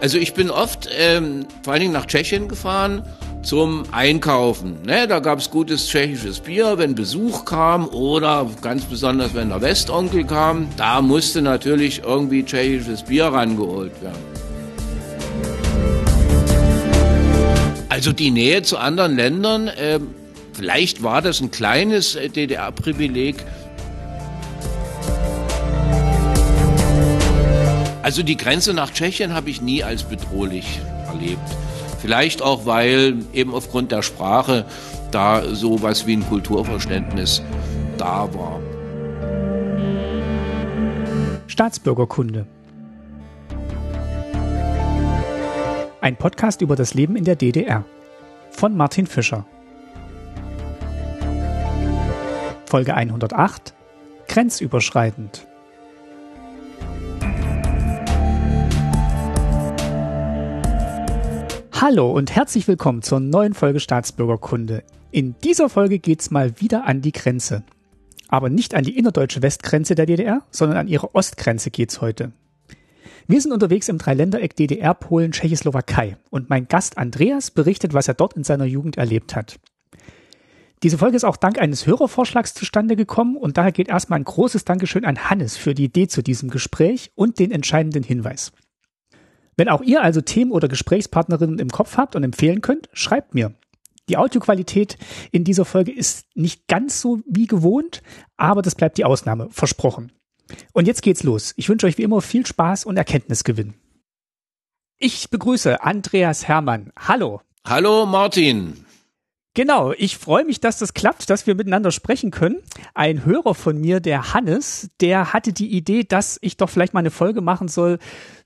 Also ich bin oft ähm, vor allen Dingen nach Tschechien gefahren zum Einkaufen. Ne, da gab's gutes tschechisches Bier, wenn Besuch kam oder ganz besonders, wenn der Westonkel kam. Da musste natürlich irgendwie tschechisches Bier rangeholt werden. Also die Nähe zu anderen Ländern, äh, vielleicht war das ein kleines äh, DDR-Privileg. Also die Grenze nach Tschechien habe ich nie als bedrohlich erlebt. Vielleicht auch, weil eben aufgrund der Sprache da so was wie ein Kulturverständnis da war. Staatsbürgerkunde. Ein Podcast über das Leben in der DDR von Martin Fischer. Folge 108 Grenzüberschreitend. Hallo und herzlich willkommen zur neuen Folge Staatsbürgerkunde. In dieser Folge geht's mal wieder an die Grenze. Aber nicht an die innerdeutsche Westgrenze der DDR, sondern an ihre Ostgrenze geht's heute. Wir sind unterwegs im Dreiländereck DDR, Polen, Tschechoslowakei und mein Gast Andreas berichtet, was er dort in seiner Jugend erlebt hat. Diese Folge ist auch dank eines Hörervorschlags zustande gekommen und daher geht erstmal ein großes Dankeschön an Hannes für die Idee zu diesem Gespräch und den entscheidenden Hinweis. Wenn auch ihr also Themen oder Gesprächspartnerinnen im Kopf habt und empfehlen könnt, schreibt mir. Die Audioqualität in dieser Folge ist nicht ganz so wie gewohnt, aber das bleibt die Ausnahme, versprochen. Und jetzt geht's los. Ich wünsche euch wie immer viel Spaß und Erkenntnisgewinn. Ich begrüße Andreas Hermann. Hallo. Hallo Martin. Genau, ich freue mich, dass das klappt, dass wir miteinander sprechen können. Ein Hörer von mir, der Hannes, der hatte die Idee, dass ich doch vielleicht mal eine Folge machen soll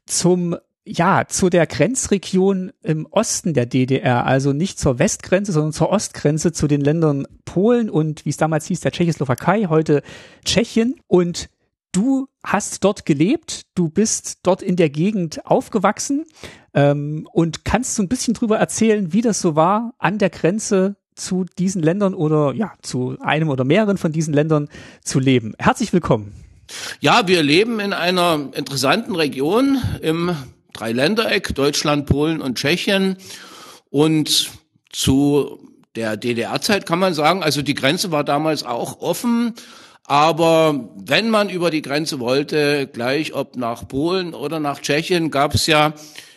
zum ja, zu der Grenzregion im Osten der DDR, also nicht zur Westgrenze, sondern zur Ostgrenze, zu den Ländern Polen und wie es damals hieß, der Tschechoslowakei, heute Tschechien. Und du hast dort gelebt, du bist dort in der Gegend aufgewachsen ähm, und kannst so ein bisschen drüber erzählen, wie das so war, an der Grenze zu diesen Ländern oder ja, zu einem oder mehreren von diesen Ländern zu leben. Herzlich willkommen. Ja, wir leben in einer interessanten Region im Dreiländereck, Deutschland, Polen und Tschechien. Und zu der DDR-Zeit kann man sagen, also die Grenze war damals auch offen. Aber wenn man über die Grenze wollte, gleich ob nach Polen oder nach Tschechien, gab es ja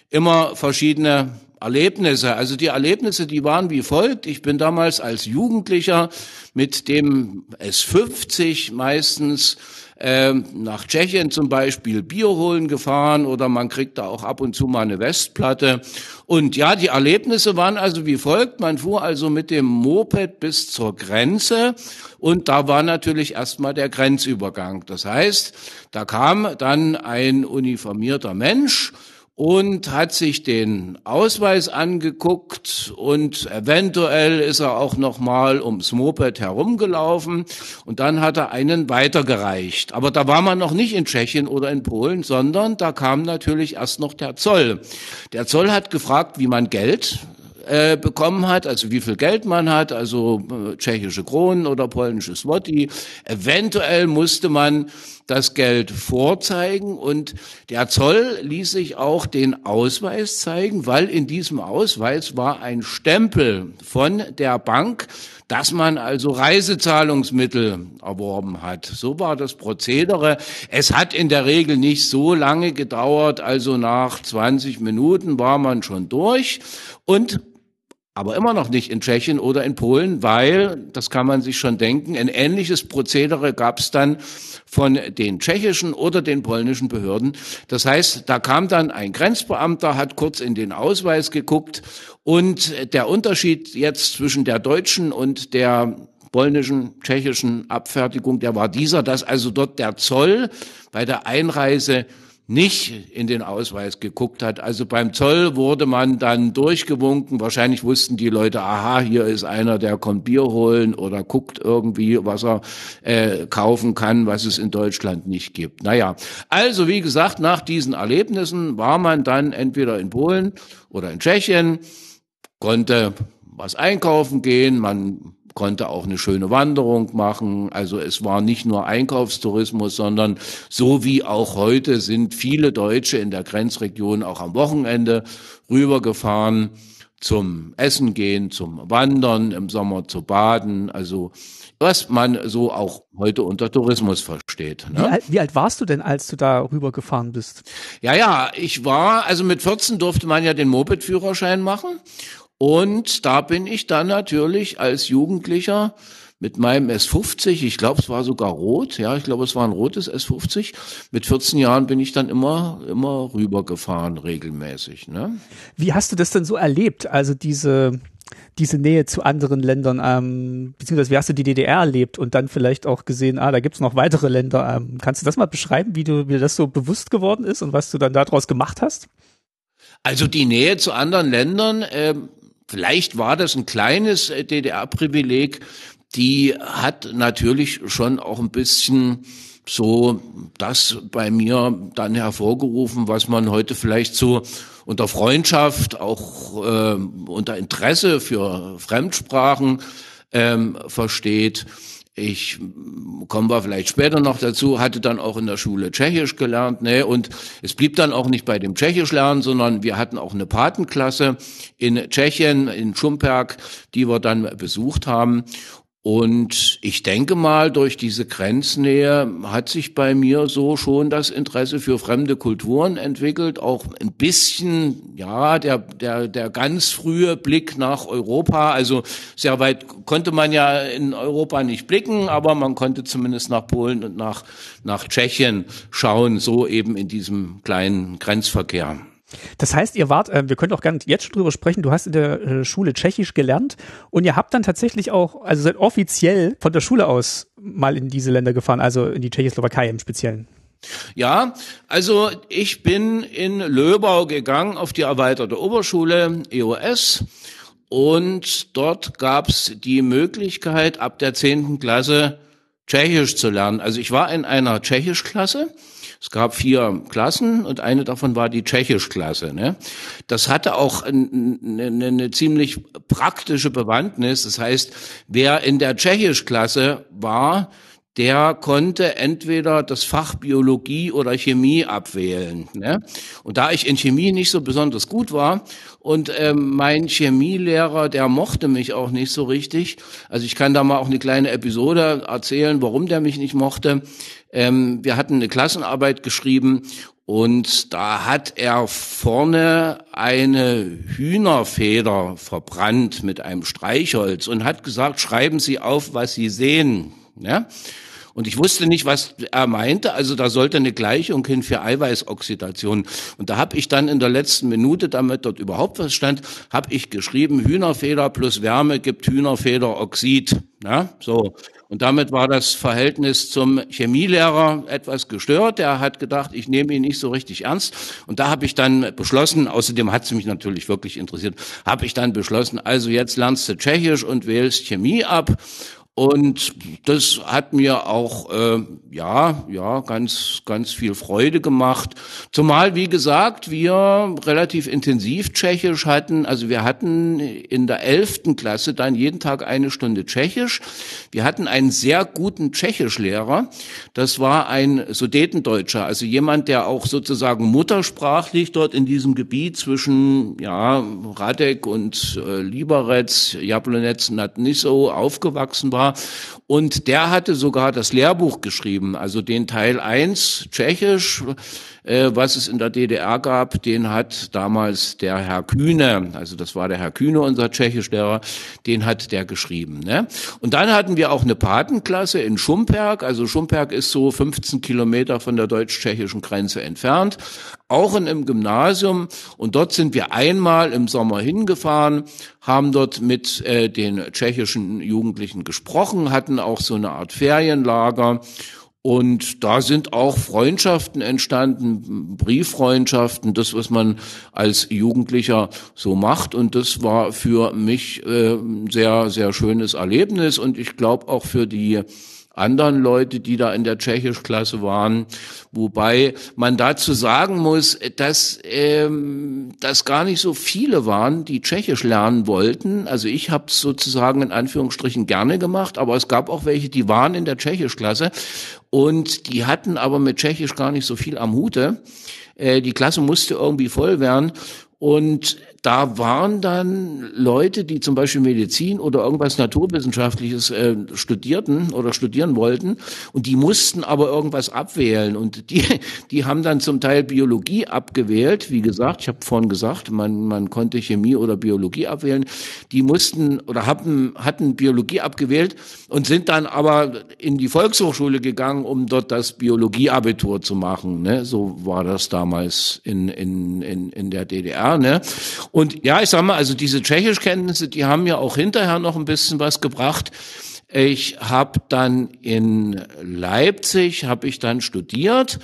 immer verschiedene Erlebnisse. Also die Erlebnisse, die waren wie folgt. Ich bin damals als Jugendlicher mit dem S50 meistens ähm, nach Tschechien zum Beispiel Bier holen gefahren oder man kriegt da auch ab und zu mal eine Westplatte. Und ja, die Erlebnisse waren also wie folgt. Man fuhr also mit dem Moped bis zur Grenze und da war natürlich erstmal der Grenzübergang. Das heißt, da kam dann ein uniformierter Mensch und hat sich den Ausweis angeguckt und eventuell ist er auch noch mal ums Moped herumgelaufen und dann hat er einen weitergereicht. Aber da war man noch nicht in Tschechien oder in Polen, sondern da kam natürlich erst noch der Zoll. Der Zoll hat gefragt, wie man Geld äh, bekommen hat, also wie viel Geld man hat, also äh, tschechische Kronen oder polnisches Zloty. Eventuell musste man das Geld vorzeigen und der Zoll ließ sich auch den Ausweis zeigen, weil in diesem Ausweis war ein Stempel von der Bank, dass man also Reisezahlungsmittel erworben hat. So war das Prozedere. Es hat in der Regel nicht so lange gedauert, also nach 20 Minuten war man schon durch und aber immer noch nicht in Tschechien oder in Polen, weil, das kann man sich schon denken, ein ähnliches Prozedere gab es dann von den tschechischen oder den polnischen Behörden. Das heißt, da kam dann ein Grenzbeamter, hat kurz in den Ausweis geguckt und der Unterschied jetzt zwischen der deutschen und der polnischen, tschechischen Abfertigung, der war dieser, dass also dort der Zoll bei der Einreise nicht in den Ausweis geguckt hat. Also beim Zoll wurde man dann durchgewunken. Wahrscheinlich wussten die Leute, aha, hier ist einer, der kommt Bier holen oder guckt irgendwie, was er äh, kaufen kann, was es in Deutschland nicht gibt. Naja, also wie gesagt, nach diesen Erlebnissen war man dann entweder in Polen oder in Tschechien, konnte was einkaufen gehen, man konnte auch eine schöne Wanderung machen. Also es war nicht nur Einkaufstourismus, sondern so wie auch heute sind viele Deutsche in der Grenzregion auch am Wochenende rübergefahren zum Essen gehen, zum Wandern, im Sommer zu baden. Also was man so auch heute unter Tourismus versteht. Ne? Wie, alt, wie alt warst du denn, als du da rübergefahren bist? Ja, ja, ich war, also mit 14 durfte man ja den Moped-Führerschein machen. Und da bin ich dann natürlich als Jugendlicher mit meinem S50, ich glaube, es war sogar rot, ja, ich glaube, es war ein rotes S50. Mit 14 Jahren bin ich dann immer, immer rübergefahren, regelmäßig. Ne? Wie hast du das denn so erlebt? Also diese, diese Nähe zu anderen Ländern, ähm, beziehungsweise wie hast du die DDR erlebt und dann vielleicht auch gesehen, ah, da gibt's noch weitere Länder. Ähm, kannst du das mal beschreiben, wie du, wie das so bewusst geworden ist und was du dann daraus gemacht hast? Also die Nähe zu anderen Ländern, äh, vielleicht war das ein kleines äh, DDR-Privileg, die hat natürlich schon auch ein bisschen so das bei mir dann hervorgerufen, was man heute vielleicht so unter Freundschaft, auch äh, unter Interesse für Fremdsprachen ähm, versteht. Ich kommen wir vielleicht später noch dazu, hatte dann auch in der Schule Tschechisch gelernt, ne? Und es blieb dann auch nicht bei dem Tschechisch lernen, sondern wir hatten auch eine Patenklasse in Tschechien, in Schumperk, die wir dann besucht haben. Und ich denke mal, durch diese Grenznähe hat sich bei mir so schon das Interesse für fremde Kulturen entwickelt. Auch ein bisschen, ja, der, der, der ganz frühe Blick nach Europa. Also sehr weit konnte man ja in Europa nicht blicken, aber man konnte zumindest nach Polen und nach, nach Tschechien schauen, so eben in diesem kleinen Grenzverkehr. Das heißt, ihr wart, äh, wir können auch gerne jetzt schon drüber sprechen, du hast in der äh, Schule Tschechisch gelernt und ihr habt dann tatsächlich auch, also seid offiziell von der Schule aus mal in diese Länder gefahren, also in die Tschechoslowakei im Speziellen. Ja, also ich bin in Löbau gegangen auf die erweiterte Oberschule EOS und dort gab's die Möglichkeit, ab der zehnten Klasse Tschechisch zu lernen. Also ich war in einer Tschechischklasse es gab vier Klassen und eine davon war die Tschechischklasse. Ne? Das hatte auch eine, eine, eine ziemlich praktische Bewandtnis. Das heißt, wer in der Tschechischklasse war, der konnte entweder das Fach Biologie oder Chemie abwählen. Ne? Und da ich in Chemie nicht so besonders gut war und ähm, mein Chemielehrer, der mochte mich auch nicht so richtig, also ich kann da mal auch eine kleine Episode erzählen, warum der mich nicht mochte. Ähm, wir hatten eine Klassenarbeit geschrieben und da hat er vorne eine Hühnerfeder verbrannt mit einem Streichholz und hat gesagt, schreiben Sie auf, was Sie sehen. Ja? Und ich wusste nicht, was er meinte. Also da sollte eine Gleichung hin für Eiweißoxidation. Und da habe ich dann in der letzten Minute, damit dort überhaupt was stand, habe ich geschrieben, Hühnerfeder plus Wärme gibt Hühnerfederoxid. Ja, so. Und damit war das Verhältnis zum Chemielehrer etwas gestört. Er hat gedacht, ich nehme ihn nicht so richtig ernst. Und da habe ich dann beschlossen, außerdem hat es mich natürlich wirklich interessiert, habe ich dann beschlossen, also jetzt lernst du Tschechisch und wählst Chemie ab. Und das hat mir auch äh, ja ja ganz ganz viel Freude gemacht. Zumal wie gesagt wir relativ intensiv Tschechisch hatten. Also wir hatten in der elften Klasse dann jeden Tag eine Stunde Tschechisch. Wir hatten einen sehr guten Tschechischlehrer. Das war ein Sudetendeutscher, also jemand, der auch sozusagen muttersprachlich dort in diesem Gebiet zwischen ja Radek und äh, Liberec, Jablonec, Nadniso aufgewachsen war war. Und der hatte sogar das Lehrbuch geschrieben, also den Teil 1 Tschechisch, äh, was es in der DDR gab, den hat damals der Herr Kühne, also das war der Herr Kühne, unser Tschechischlehrer, den hat der geschrieben. Ne? Und dann hatten wir auch eine Patenklasse in Schumperk, also Schumperk ist so 15 Kilometer von der deutsch-tschechischen Grenze entfernt, auch in einem Gymnasium. Und dort sind wir einmal im Sommer hingefahren, haben dort mit äh, den tschechischen Jugendlichen gesprochen, hatten auch so eine Art Ferienlager und da sind auch Freundschaften entstanden, Brieffreundschaften, das, was man als Jugendlicher so macht. Und das war für mich äh, ein sehr, sehr schönes Erlebnis und ich glaube auch für die anderen Leute, die da in der Tschechischklasse waren, wobei man dazu sagen muss, dass ähm, das gar nicht so viele waren, die Tschechisch lernen wollten. Also ich habe es sozusagen in Anführungsstrichen gerne gemacht, aber es gab auch welche, die waren in der Tschechischklasse und die hatten aber mit Tschechisch gar nicht so viel am Hute. Äh, die Klasse musste irgendwie voll werden und da waren dann Leute, die zum Beispiel Medizin oder irgendwas Naturwissenschaftliches äh, studierten oder studieren wollten und die mussten aber irgendwas abwählen und die, die haben dann zum Teil Biologie abgewählt. Wie gesagt, ich habe vorhin gesagt, man, man konnte Chemie oder Biologie abwählen. Die mussten oder haben, hatten Biologie abgewählt und sind dann aber in die Volkshochschule gegangen, um dort das Biologieabitur zu machen. Ne? So war das damals in, in, in, in der DDR. Ne? Und ja, ich sag mal, also diese Tschechischkenntnisse, die haben ja auch hinterher noch ein bisschen was gebracht. Ich habe dann in Leipzig, habe ich dann studiert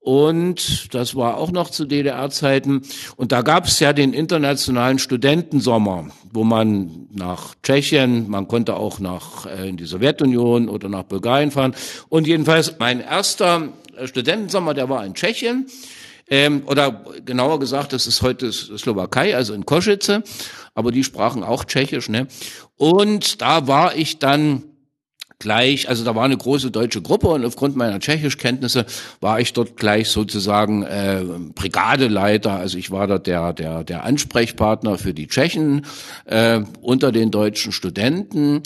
und das war auch noch zu DDR-Zeiten. Und da gab es ja den internationalen Studentensommer, wo man nach Tschechien, man konnte auch nach äh, in die Sowjetunion oder nach Bulgarien fahren. Und jedenfalls mein erster Studentensommer, der war in Tschechien. Ähm, oder genauer gesagt, das ist heute Slowakei, also in Koschice, aber die sprachen auch Tschechisch, ne? Und da war ich dann gleich, also da war eine große deutsche Gruppe und aufgrund meiner Tschechischkenntnisse war ich dort gleich sozusagen äh, Brigadeleiter. Also ich war dort der der der Ansprechpartner für die Tschechen äh, unter den deutschen Studenten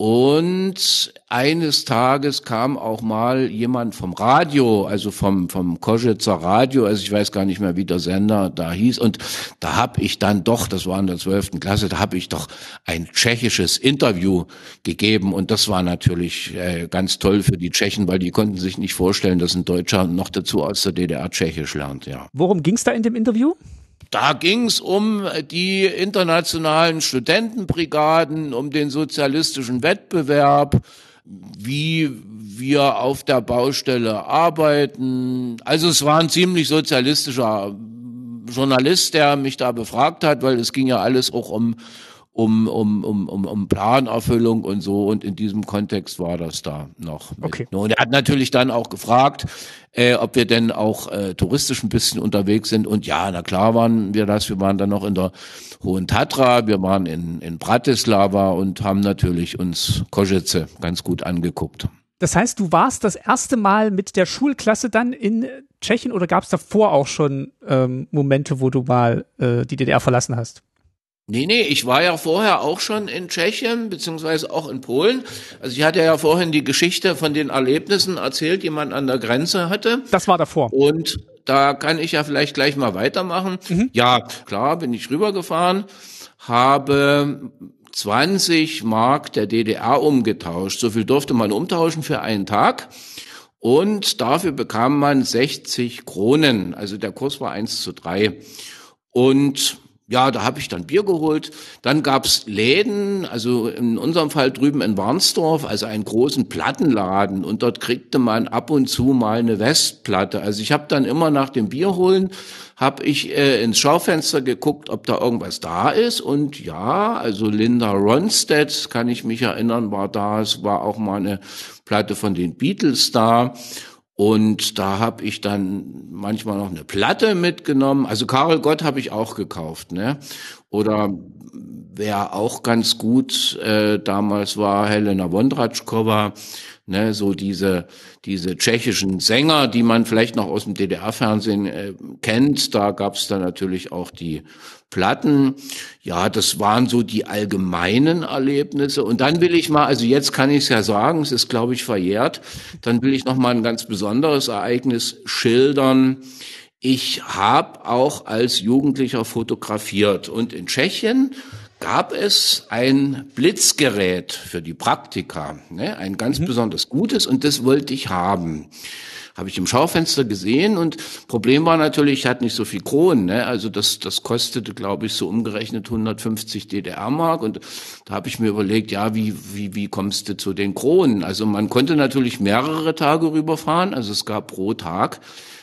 und eines Tages kam auch mal jemand vom Radio, also vom vom Koschitzer Radio, also ich weiß gar nicht mehr, wie der Sender da hieß. Und da habe ich dann doch, das war in der zwölften Klasse, da habe ich doch ein tschechisches Interview gegeben. Und das war natürlich äh, ganz toll für die Tschechen, weil die konnten sich nicht vorstellen, dass ein Deutscher noch dazu aus der DDR Tschechisch lernt. Ja. Worum ging es da in dem Interview? Da ging es um die internationalen Studentenbrigaden, um den sozialistischen Wettbewerb, wie wir auf der Baustelle arbeiten. Also es war ein ziemlich sozialistischer Journalist, der mich da befragt hat, weil es ging ja alles auch um um, um, um, um, um Planerfüllung und so. Und in diesem Kontext war das da noch. Mit. Okay. Und er hat natürlich dann auch gefragt, äh, ob wir denn auch äh, touristisch ein bisschen unterwegs sind. Und ja, na klar waren wir das. Wir waren dann noch in der Hohen Tatra, wir waren in, in Bratislava und haben natürlich uns Košice ganz gut angeguckt. Das heißt, du warst das erste Mal mit der Schulklasse dann in Tschechien oder gab es davor auch schon ähm, Momente, wo du mal äh, die DDR verlassen hast? Nee, nee, ich war ja vorher auch schon in Tschechien, beziehungsweise auch in Polen. Also ich hatte ja vorhin die Geschichte von den Erlebnissen erzählt, die man an der Grenze hatte. Das war davor. Und da kann ich ja vielleicht gleich mal weitermachen. Mhm. Ja, klar, bin ich rübergefahren, habe 20 Mark der DDR umgetauscht. So viel durfte man umtauschen für einen Tag. Und dafür bekam man 60 Kronen. Also der Kurs war eins zu drei. Und ja, da habe ich dann Bier geholt. Dann gab's Läden, also in unserem Fall drüben in Warnsdorf, also einen großen Plattenladen. Und dort kriegte man ab und zu mal eine Westplatte. Also ich habe dann immer nach dem Bier holen, habe ich äh, ins Schaufenster geguckt, ob da irgendwas da ist. Und ja, also Linda Ronstadt, kann ich mich erinnern, war da. Es war auch mal eine Platte von den Beatles da. Und da habe ich dann manchmal noch eine Platte mitgenommen. Also Karel Gott habe ich auch gekauft, ne? Oder wer auch ganz gut äh, damals war, Helena Wondratschkova, ne, so diese diese tschechischen Sänger, die man vielleicht noch aus dem DDR-Fernsehen äh, kennt. Da gab es dann natürlich auch die Platten. Ja, das waren so die allgemeinen Erlebnisse. Und dann will ich mal, also jetzt kann ich es ja sagen, es ist, glaube ich, verjährt. Dann will ich noch mal ein ganz besonderes Ereignis schildern. Ich habe auch als Jugendlicher fotografiert und in Tschechien gab es ein Blitzgerät für die Praktika, ne? ein ganz mhm. besonders gutes und das wollte ich haben. Habe ich im Schaufenster gesehen und Problem war natürlich, ich hatte nicht so viel Kronen, ne? also das, das kostete, glaube ich, so umgerechnet 150 DDR-Mark und da habe ich mir überlegt, ja, wie, wie, wie kommst du zu den Kronen? Also man konnte natürlich mehrere Tage rüberfahren, also es gab pro Tag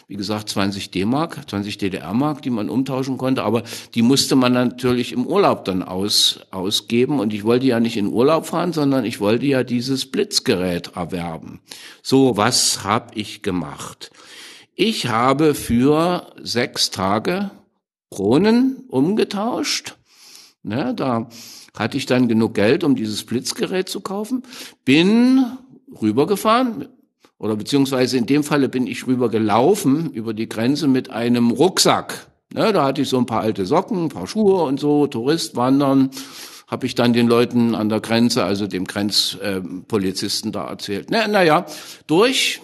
wie gesagt, 20 D-Mark, 20 DDR-Mark, die man umtauschen konnte, aber die musste man natürlich im Urlaub dann aus, ausgeben und ich wollte ja nicht in Urlaub fahren, sondern ich wollte ja dieses Blitzgerät erwerben. So, was habe ich gemacht? Ich habe für sechs Tage Kronen umgetauscht. Ne, da hatte ich dann genug Geld, um dieses Blitzgerät zu kaufen. Bin rübergefahren oder beziehungsweise in dem Falle bin ich rübergelaufen über die Grenze mit einem Rucksack. Ne, da hatte ich so ein paar alte Socken, ein paar Schuhe und so, Tourist wandern, habe ich dann den Leuten an der Grenze, also dem Grenzpolizisten äh, da erzählt. Naja, na ja, durch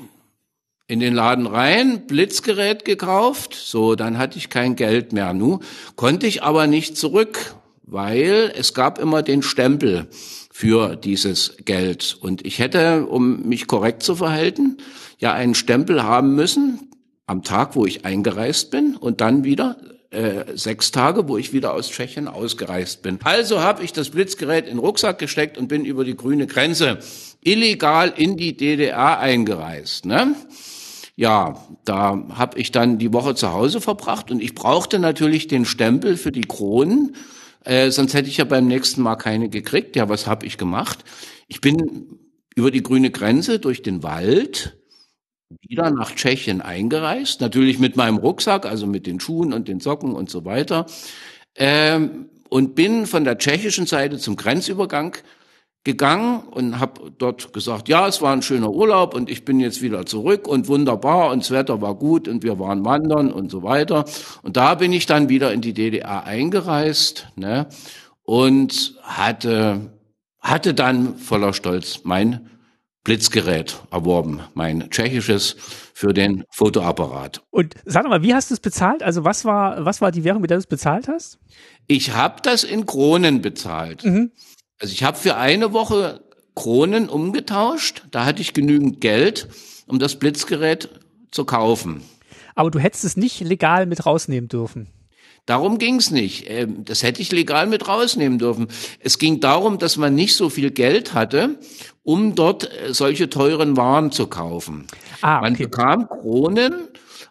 in den Laden rein, Blitzgerät gekauft, so, dann hatte ich kein Geld mehr. Nu konnte ich aber nicht zurück, weil es gab immer den Stempel für dieses Geld. Und ich hätte, um mich korrekt zu verhalten, ja einen Stempel haben müssen am Tag, wo ich eingereist bin und dann wieder äh, sechs Tage, wo ich wieder aus Tschechien ausgereist bin. Also habe ich das Blitzgerät in den Rucksack gesteckt und bin über die grüne Grenze illegal in die DDR eingereist. Ne? Ja, da habe ich dann die Woche zu Hause verbracht und ich brauchte natürlich den Stempel für die Kronen, äh, sonst hätte ich ja beim nächsten Mal keine gekriegt. Ja, was habe ich gemacht? Ich bin über die grüne Grenze durch den Wald wieder nach Tschechien eingereist, natürlich mit meinem Rucksack, also mit den Schuhen und den Socken und so weiter, ähm, und bin von der tschechischen Seite zum Grenzübergang gegangen und habe dort gesagt, ja, es war ein schöner Urlaub und ich bin jetzt wieder zurück und wunderbar und das Wetter war gut und wir waren wandern und so weiter. Und da bin ich dann wieder in die DDR eingereist ne, und hatte, hatte dann voller Stolz mein Blitzgerät erworben, mein tschechisches für den Fotoapparat. Und sag mal, wie hast du es bezahlt? Also was war, was war die Währung, mit der du es bezahlt hast? Ich habe das in Kronen bezahlt. Mhm. Also ich habe für eine Woche Kronen umgetauscht. Da hatte ich genügend Geld, um das Blitzgerät zu kaufen. Aber du hättest es nicht legal mit rausnehmen dürfen. Darum ging's nicht. Ähm, das hätte ich legal mit rausnehmen dürfen. Es ging darum, dass man nicht so viel Geld hatte, um dort äh, solche teuren Waren zu kaufen. Ah, okay. Man bekam Kronen,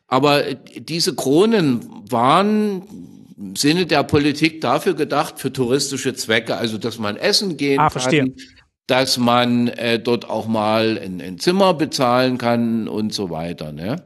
aber diese Kronen waren Sinne der Politik dafür gedacht, für touristische Zwecke, also dass man essen gehen ah, kann, verstehe. dass man äh, dort auch mal ein, ein Zimmer bezahlen kann und so weiter. Ne?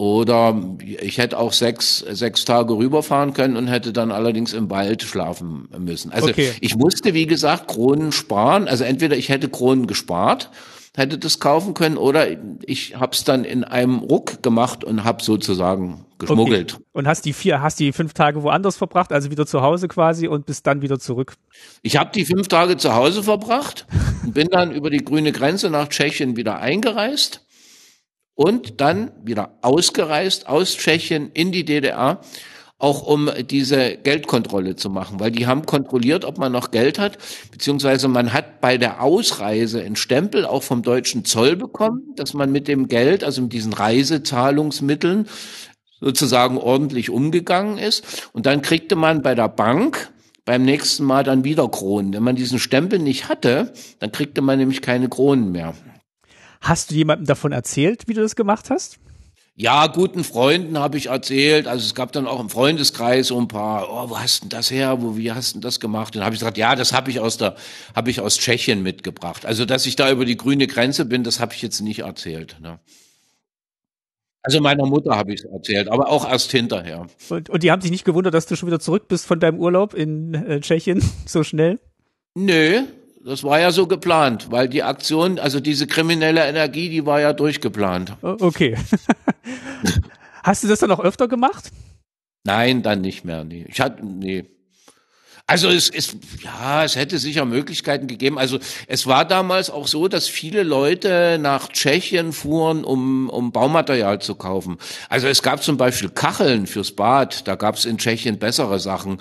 Oder ich hätte auch sechs, sechs Tage rüberfahren können und hätte dann allerdings im Wald schlafen müssen. Also okay. ich musste, wie gesagt, Kronen sparen. Also entweder ich hätte Kronen gespart hätte das kaufen können oder ich habe es dann in einem Ruck gemacht und habe sozusagen geschmuggelt. Okay. Und hast die vier, hast die fünf Tage woanders verbracht, also wieder zu Hause quasi und bist dann wieder zurück? Ich habe die fünf Tage zu Hause verbracht und bin dann über die grüne Grenze nach Tschechien wieder eingereist und dann wieder ausgereist aus Tschechien in die DDR auch um diese Geldkontrolle zu machen, weil die haben kontrolliert, ob man noch Geld hat, beziehungsweise man hat bei der Ausreise einen Stempel auch vom deutschen Zoll bekommen, dass man mit dem Geld, also mit diesen Reisezahlungsmitteln sozusagen ordentlich umgegangen ist. Und dann kriegte man bei der Bank beim nächsten Mal dann wieder Kronen. Wenn man diesen Stempel nicht hatte, dann kriegte man nämlich keine Kronen mehr. Hast du jemandem davon erzählt, wie du das gemacht hast? Ja, guten Freunden habe ich erzählt. Also es gab dann auch im Freundeskreis so ein paar, oh, wo hast denn das her? Wo, wie hast denn das gemacht? Und habe ich gesagt, ja, das habe ich aus der, habe ich aus Tschechien mitgebracht. Also dass ich da über die grüne Grenze bin, das habe ich jetzt nicht erzählt. Ne? Also meiner Mutter habe ich es erzählt, aber auch erst hinterher. Und, und die haben sich nicht gewundert, dass du schon wieder zurück bist von deinem Urlaub in äh, Tschechien so schnell? Nö, das war ja so geplant, weil die Aktion, also diese kriminelle Energie, die war ja durchgeplant. Okay. Hast du das dann auch öfter gemacht? Nein, dann nicht mehr. Nee. Ich hatte, nee. Also es ist, ja, es hätte sicher Möglichkeiten gegeben. Also es war damals auch so, dass viele Leute nach Tschechien fuhren, um, um Baumaterial zu kaufen. Also es gab zum Beispiel Kacheln fürs Bad, da gab es in Tschechien bessere Sachen.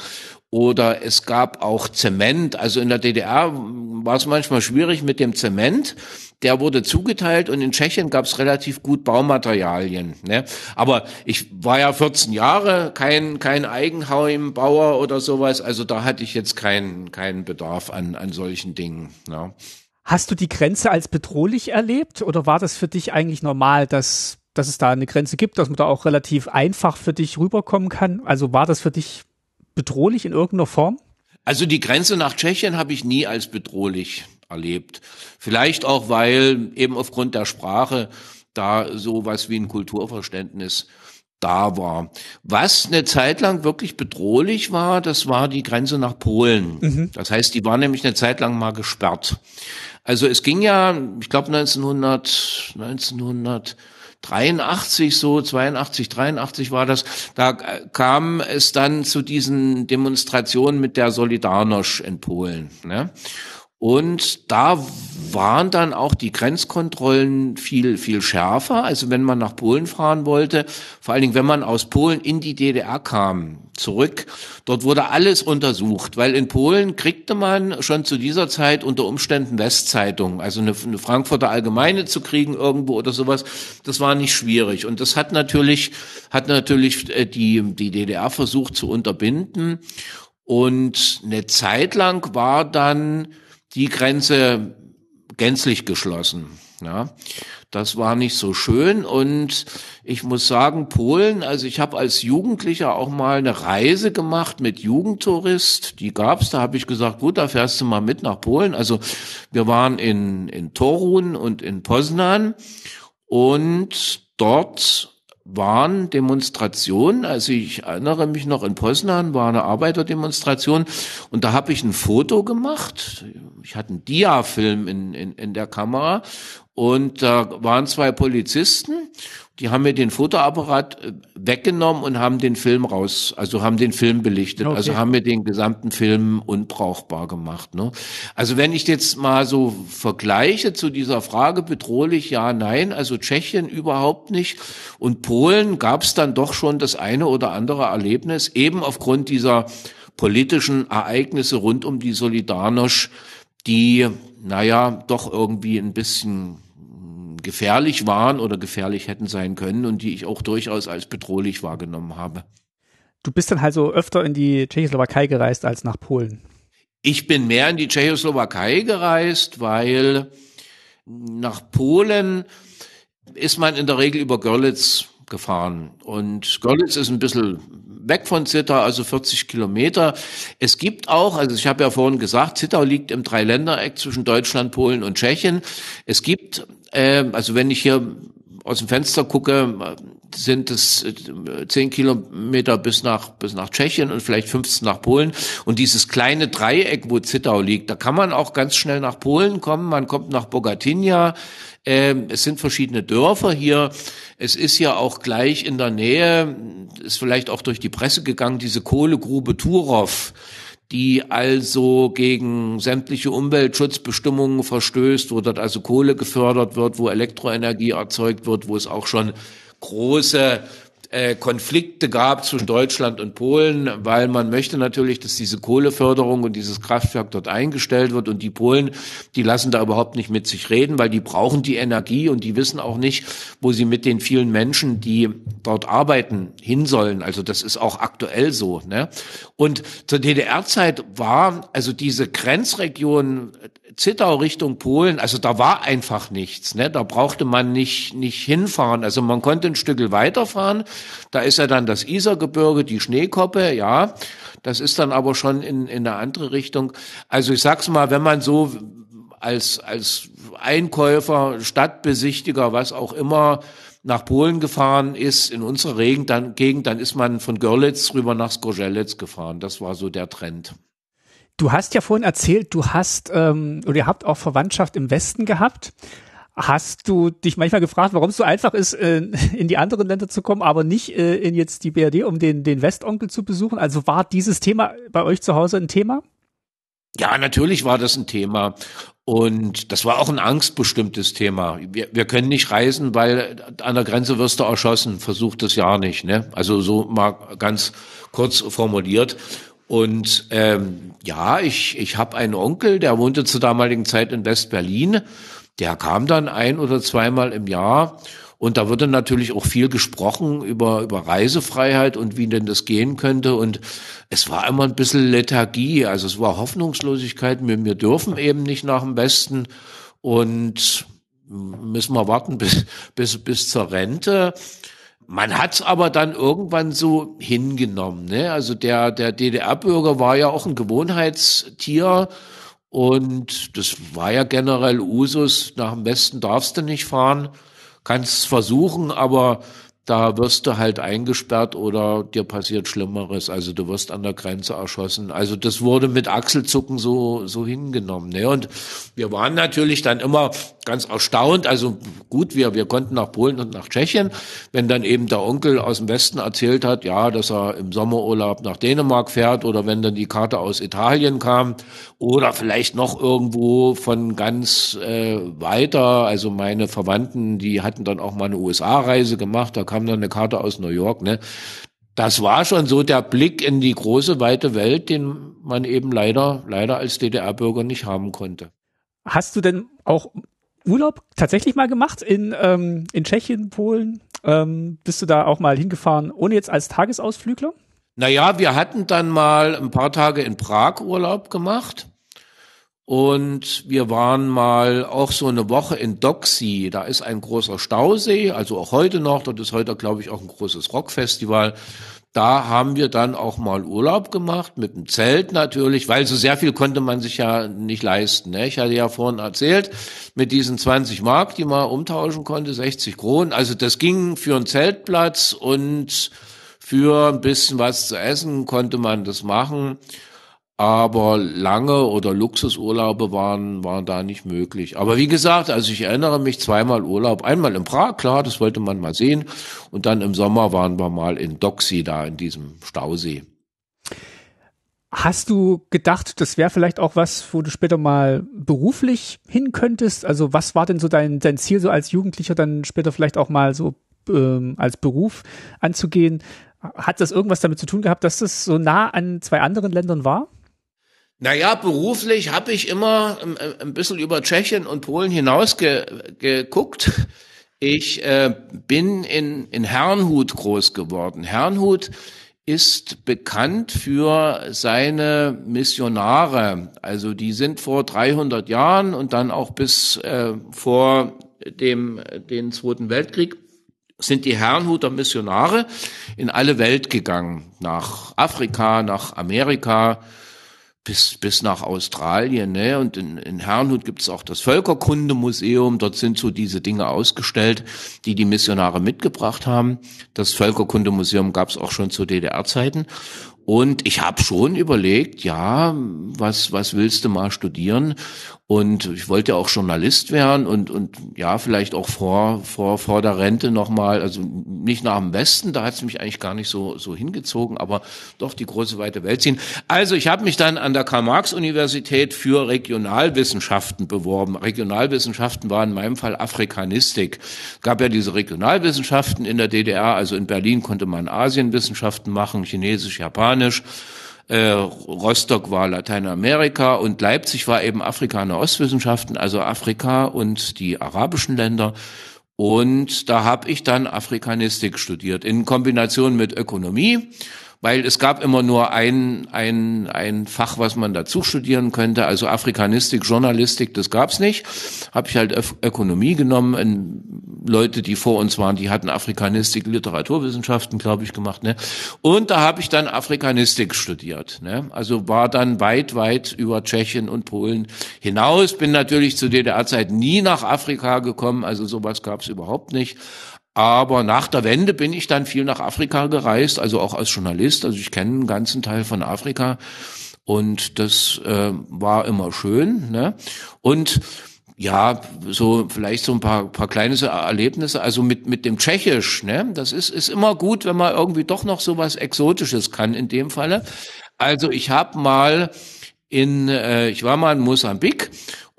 Oder es gab auch Zement. Also in der DDR war es manchmal schwierig mit dem Zement. Der wurde zugeteilt und in Tschechien gab es relativ gut Baumaterialien. Ne? Aber ich war ja 14 Jahre kein, kein Eigenheimbauer oder sowas. Also da hatte ich jetzt keinen keinen Bedarf an, an solchen Dingen. Ne? Hast du die Grenze als bedrohlich erlebt oder war das für dich eigentlich normal, dass dass es da eine Grenze gibt, dass man da auch relativ einfach für dich rüberkommen kann. Also war das für dich bedrohlich in irgendeiner Form? Also die Grenze nach Tschechien habe ich nie als bedrohlich erlebt. Vielleicht auch, weil eben aufgrund der Sprache da so was wie ein Kulturverständnis da war. Was eine Zeit lang wirklich bedrohlich war, das war die Grenze nach Polen. Mhm. Das heißt, die war nämlich eine Zeit lang mal gesperrt. Also es ging ja, ich glaube 1900, 1983 so, 82, 83 war das, da kam es dann zu diesen Demonstrationen mit der Solidarność in Polen. Ne? Und da waren dann auch die Grenzkontrollen viel, viel schärfer. Also wenn man nach Polen fahren wollte, vor allen Dingen, wenn man aus Polen in die DDR kam, zurück, dort wurde alles untersucht, weil in Polen kriegte man schon zu dieser Zeit unter Umständen Westzeitung, also eine, eine Frankfurter Allgemeine zu kriegen irgendwo oder sowas, das war nicht schwierig. Und das hat natürlich, hat natürlich äh, die, die DDR versucht zu unterbinden. Und eine Zeit lang war dann die Grenze gänzlich geschlossen. Ja, das war nicht so schön und ich muss sagen, Polen, also ich habe als Jugendlicher auch mal eine Reise gemacht mit Jugendtourist, die gab's, da habe ich gesagt, gut, da fährst du mal mit nach Polen. Also wir waren in, in Torun und in Poznan und dort waren Demonstrationen. Also ich erinnere mich noch in Poznan war eine Arbeiterdemonstration und da habe ich ein Foto gemacht. Ich hatte einen Dia-Film in, in, in der Kamera und da waren zwei Polizisten die haben mir den Fotoapparat äh, weggenommen und haben den Film raus, also haben den Film belichtet, okay. also haben mir den gesamten Film unbrauchbar gemacht. Ne? Also wenn ich jetzt mal so vergleiche zu dieser Frage bedrohlich, ja, nein, also Tschechien überhaupt nicht und Polen gab es dann doch schon das eine oder andere Erlebnis, eben aufgrund dieser politischen Ereignisse rund um die Solidarność, die, naja, doch irgendwie ein bisschen gefährlich waren oder gefährlich hätten sein können und die ich auch durchaus als bedrohlich wahrgenommen habe. Du bist dann also öfter in die Tschechoslowakei gereist als nach Polen. Ich bin mehr in die Tschechoslowakei gereist, weil nach Polen ist man in der Regel über Görlitz gefahren. Und Görlitz ist ein bisschen weg von Zittau, also 40 Kilometer. Es gibt auch, also ich habe ja vorhin gesagt, Zittau liegt im Dreiländereck zwischen Deutschland, Polen und Tschechien. Es gibt, äh, also wenn ich hier aus dem Fenster gucke, sind es äh, zehn Kilometer bis nach, bis nach Tschechien und vielleicht 15 nach Polen. Und dieses kleine Dreieck, wo Zittau liegt, da kann man auch ganz schnell nach Polen kommen. Man kommt nach Bogatynia. Ähm, es sind verschiedene Dörfer hier. Es ist ja auch gleich in der Nähe, ist vielleicht auch durch die Presse gegangen, diese Kohlegrube Turov die also gegen sämtliche Umweltschutzbestimmungen verstößt, wo dort also Kohle gefördert wird, wo Elektroenergie erzeugt wird, wo es auch schon große äh, Konflikte gab zwischen Deutschland und Polen, weil man möchte natürlich, dass diese Kohleförderung und dieses Kraftwerk dort eingestellt wird und die Polen, die lassen da überhaupt nicht mit sich reden, weil die brauchen die Energie und die wissen auch nicht, wo sie mit den vielen Menschen, die dort arbeiten, hin sollen. Also das ist auch aktuell so. Ne? Und zur DDR-Zeit war also diese Grenzregion Zittau Richtung Polen, also da war einfach nichts, ne? Da brauchte man nicht nicht hinfahren. Also man konnte ein Stück weiterfahren. Da ist ja dann das Isergebirge, die Schneekoppe, ja. Das ist dann aber schon in in eine andere Richtung. Also ich sag's mal, wenn man so als als Einkäufer, Stadtbesichtiger, was auch immer nach Polen gefahren ist, in unserer Gegend, dann, Gegend, dann ist man von Görlitz rüber nach Skorzelec gefahren. Das war so der Trend. Du hast ja vorhin erzählt, du hast ähm, oder ihr habt auch Verwandtschaft im Westen gehabt. Hast du dich manchmal gefragt, warum es so einfach ist, äh, in die anderen Länder zu kommen, aber nicht äh, in jetzt die BRD, um den, den Westonkel zu besuchen? Also war dieses Thema bei euch zu Hause ein Thema? Ja, natürlich war das ein Thema. Und das war auch ein angstbestimmtes Thema. Wir, wir können nicht reisen, weil an der Grenze wirst du erschossen. Versucht das ja nicht. Ne? Also so mal ganz kurz formuliert. Und ähm, ja, ich, ich habe einen Onkel, der wohnte zur damaligen Zeit in West-Berlin. Der kam dann ein oder zweimal im Jahr. Und da wurde natürlich auch viel gesprochen über, über Reisefreiheit und wie denn das gehen könnte. Und es war immer ein bisschen Lethargie. Also es war Hoffnungslosigkeit. Wir, wir dürfen eben nicht nach dem Westen. Und müssen wir warten bis, bis, bis zur Rente. Man hat's aber dann irgendwann so hingenommen. Ne? Also der, der DDR-Bürger war ja auch ein Gewohnheitstier und das war ja generell Usus. Nach dem Westen darfst du nicht fahren, kannst versuchen, aber da wirst du halt eingesperrt oder dir passiert Schlimmeres. Also du wirst an der Grenze erschossen. Also das wurde mit Achselzucken so, so hingenommen. Ne? Und wir waren natürlich dann immer ganz erstaunt. Also gut, wir, wir konnten nach Polen und nach Tschechien. Wenn dann eben der Onkel aus dem Westen erzählt hat, ja, dass er im Sommerurlaub nach Dänemark fährt oder wenn dann die Karte aus Italien kam oder vielleicht noch irgendwo von ganz äh, weiter. Also meine Verwandten, die hatten dann auch mal eine USA-Reise gemacht. Da kam kam dann eine Karte aus New York, ne? Das war schon so der Blick in die große, weite Welt, den man eben leider, leider als DDR-Bürger nicht haben konnte. Hast du denn auch Urlaub tatsächlich mal gemacht in, ähm, in Tschechien, Polen? Ähm, bist du da auch mal hingefahren, ohne jetzt als Tagesausflügler? Naja, wir hatten dann mal ein paar Tage in Prag Urlaub gemacht. Und wir waren mal auch so eine Woche in Doxy. Da ist ein großer Stausee, also auch heute noch. Dort ist heute, glaube ich, auch ein großes Rockfestival. Da haben wir dann auch mal Urlaub gemacht, mit dem Zelt natürlich, weil so sehr viel konnte man sich ja nicht leisten. Ne? Ich hatte ja vorhin erzählt, mit diesen 20 Mark, die man umtauschen konnte, 60 Kronen. Also das ging für einen Zeltplatz und für ein bisschen was zu essen konnte man das machen aber lange oder Luxusurlaube waren, waren da nicht möglich. Aber wie gesagt, also ich erinnere mich zweimal Urlaub, einmal in Prag, klar, das wollte man mal sehen, und dann im Sommer waren wir mal in Doxy da in diesem Stausee. Hast du gedacht, das wäre vielleicht auch was, wo du später mal beruflich hin könntest? Also was war denn so dein, dein Ziel, so als Jugendlicher dann später vielleicht auch mal so ähm, als Beruf anzugehen? Hat das irgendwas damit zu tun gehabt, dass das so nah an zwei anderen Ländern war? Naja, beruflich habe ich immer ein bisschen über Tschechien und Polen hinaus ge geguckt. Ich äh, bin in, in Herrnhut groß geworden. Herrnhut ist bekannt für seine Missionare. Also die sind vor 300 Jahren und dann auch bis äh, vor dem den Zweiten Weltkrieg sind die Herrnhuter Missionare in alle Welt gegangen, nach Afrika, nach Amerika, bis, bis nach Australien. Ne? Und in, in Herrnhut gibt es auch das Völkerkundemuseum. Dort sind so diese Dinge ausgestellt, die die Missionare mitgebracht haben. Das Völkerkundemuseum gab es auch schon zu DDR-Zeiten. Und ich habe schon überlegt, ja, was, was willst du mal studieren? Und ich wollte auch Journalist werden und, und ja, vielleicht auch vor, vor, vor der Rente nochmal, also nicht nach dem Westen, da hat es mich eigentlich gar nicht so, so hingezogen, aber doch die große weite Welt ziehen. Also ich habe mich dann an der Karl-Marx-Universität für Regionalwissenschaften beworben. Regionalwissenschaften waren in meinem Fall Afrikanistik. Gab ja diese Regionalwissenschaften in der DDR, also in Berlin konnte man Asienwissenschaften machen, Chinesisch, Japanisch. Äh, Rostock war Lateinamerika und Leipzig war eben Afrika- und Ostwissenschaften, also Afrika und die arabischen Länder. Und da habe ich dann Afrikanistik studiert in Kombination mit Ökonomie weil es gab immer nur ein, ein, ein Fach, was man dazu studieren könnte. Also Afrikanistik, Journalistik, das gab's nicht. Habe ich halt Ökonomie genommen. Leute, die vor uns waren, die hatten Afrikanistik, Literaturwissenschaften, glaube ich, gemacht. Ne? Und da habe ich dann Afrikanistik studiert. Ne? Also war dann weit, weit über Tschechien und Polen hinaus. Bin natürlich zu DDR-Zeit nie nach Afrika gekommen. Also sowas gab's überhaupt nicht. Aber nach der Wende bin ich dann viel nach Afrika gereist, also auch als Journalist. Also ich kenne einen ganzen Teil von Afrika und das äh, war immer schön. Ne? Und ja, so vielleicht so ein paar, paar kleine Erlebnisse. Also mit mit dem Tschechisch, ne, das ist ist immer gut, wenn man irgendwie doch noch so was Exotisches kann. In dem Falle. Also ich habe mal in, äh, ich war mal in Mosambik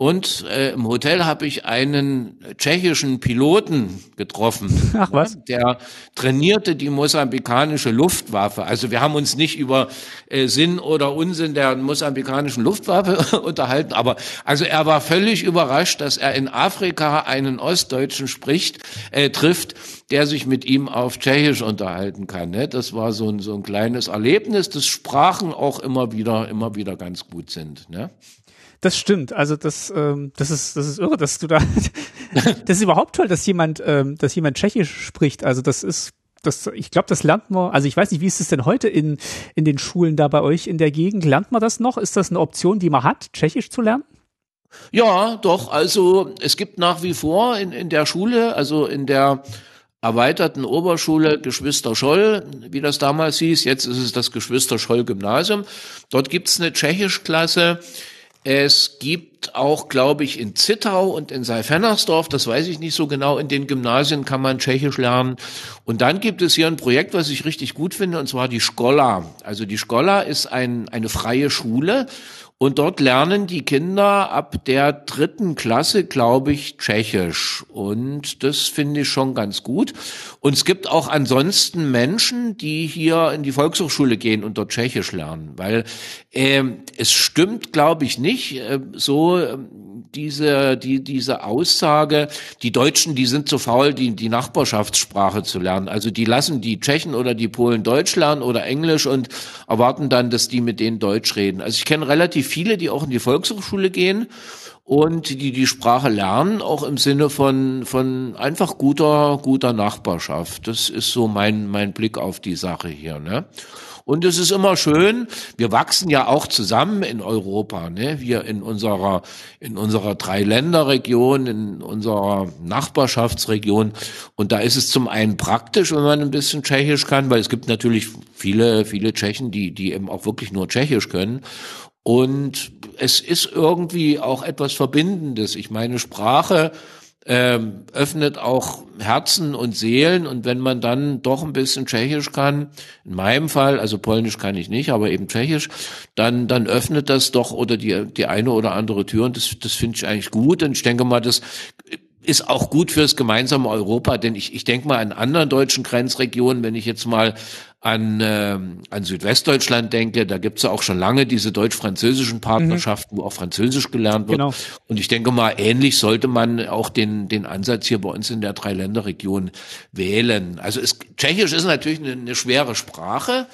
und äh, im Hotel habe ich einen tschechischen Piloten getroffen. Ach was? Der trainierte die mosambikanische Luftwaffe. Also wir haben uns nicht über äh, Sinn oder Unsinn der mosambikanischen Luftwaffe unterhalten, aber also er war völlig überrascht, dass er in Afrika einen Ostdeutschen spricht, äh, trifft, der sich mit ihm auf Tschechisch unterhalten kann. Ne? Das war so ein, so ein kleines Erlebnis, das Sprachen auch immer wieder, immer wieder ganz gut sind. Ne? Das stimmt. Also das, ähm, das ist, das ist irre, dass du da. das ist überhaupt toll, dass jemand, ähm, dass jemand Tschechisch spricht. Also das ist, das, ich glaube, das lernt man. Also ich weiß nicht, wie ist es denn heute in in den Schulen da bei euch in der Gegend? Lernt man das noch? Ist das eine Option, die man hat, Tschechisch zu lernen? Ja, doch. Also es gibt nach wie vor in in der Schule, also in der erweiterten Oberschule Geschwister Scholl, wie das damals hieß. Jetzt ist es das Geschwister Scholl Gymnasium. Dort gibt's eine Tschechischklasse. Es gibt auch, glaube ich, in Zittau und in Seifernersdorf, das weiß ich nicht so genau, in den Gymnasien kann man Tschechisch lernen. Und dann gibt es hier ein Projekt, was ich richtig gut finde, und zwar die Skola. Also die Skola ist ein, eine freie Schule und dort lernen die Kinder ab der dritten Klasse, glaube ich, Tschechisch. Und das finde ich schon ganz gut. Und es gibt auch ansonsten Menschen, die hier in die Volkshochschule gehen und dort Tschechisch lernen. Weil äh, es stimmt, glaube ich, nicht äh, so äh, diese, die, diese Aussage, die Deutschen, die sind zu faul, die, die Nachbarschaftssprache zu lernen. Also die lassen die Tschechen oder die Polen Deutsch lernen oder Englisch und erwarten dann, dass die mit denen Deutsch reden. Also ich kenne relativ viele, die auch in die Volkshochschule gehen und die die Sprache lernen, auch im Sinne von, von einfach guter, guter Nachbarschaft. Das ist so mein, mein Blick auf die Sache hier, ne? Und es ist immer schön, wir wachsen ja auch zusammen in Europa, ne? Wir in unserer, in unserer Dreiländerregion, in unserer Nachbarschaftsregion. Und da ist es zum einen praktisch, wenn man ein bisschen Tschechisch kann, weil es gibt natürlich viele, viele Tschechen, die, die eben auch wirklich nur Tschechisch können. Und es ist irgendwie auch etwas Verbindendes. Ich meine, Sprache ähm, öffnet auch Herzen und Seelen. Und wenn man dann doch ein bisschen Tschechisch kann, in meinem Fall, also Polnisch kann ich nicht, aber eben Tschechisch, dann dann öffnet das doch oder die die eine oder andere Tür. Und das das finde ich eigentlich gut. Und ich denke mal, das ist auch gut fürs gemeinsame Europa, denn ich, ich denke mal an anderen deutschen Grenzregionen, wenn ich jetzt mal an, äh, an Südwestdeutschland denke, da gibt's ja auch schon lange diese deutsch-französischen Partnerschaften, mhm. wo auch Französisch gelernt wird. Genau. Und ich denke mal, ähnlich sollte man auch den, den Ansatz hier bei uns in der Dreiländerregion wählen. Also es, Tschechisch ist natürlich eine, eine schwere Sprache.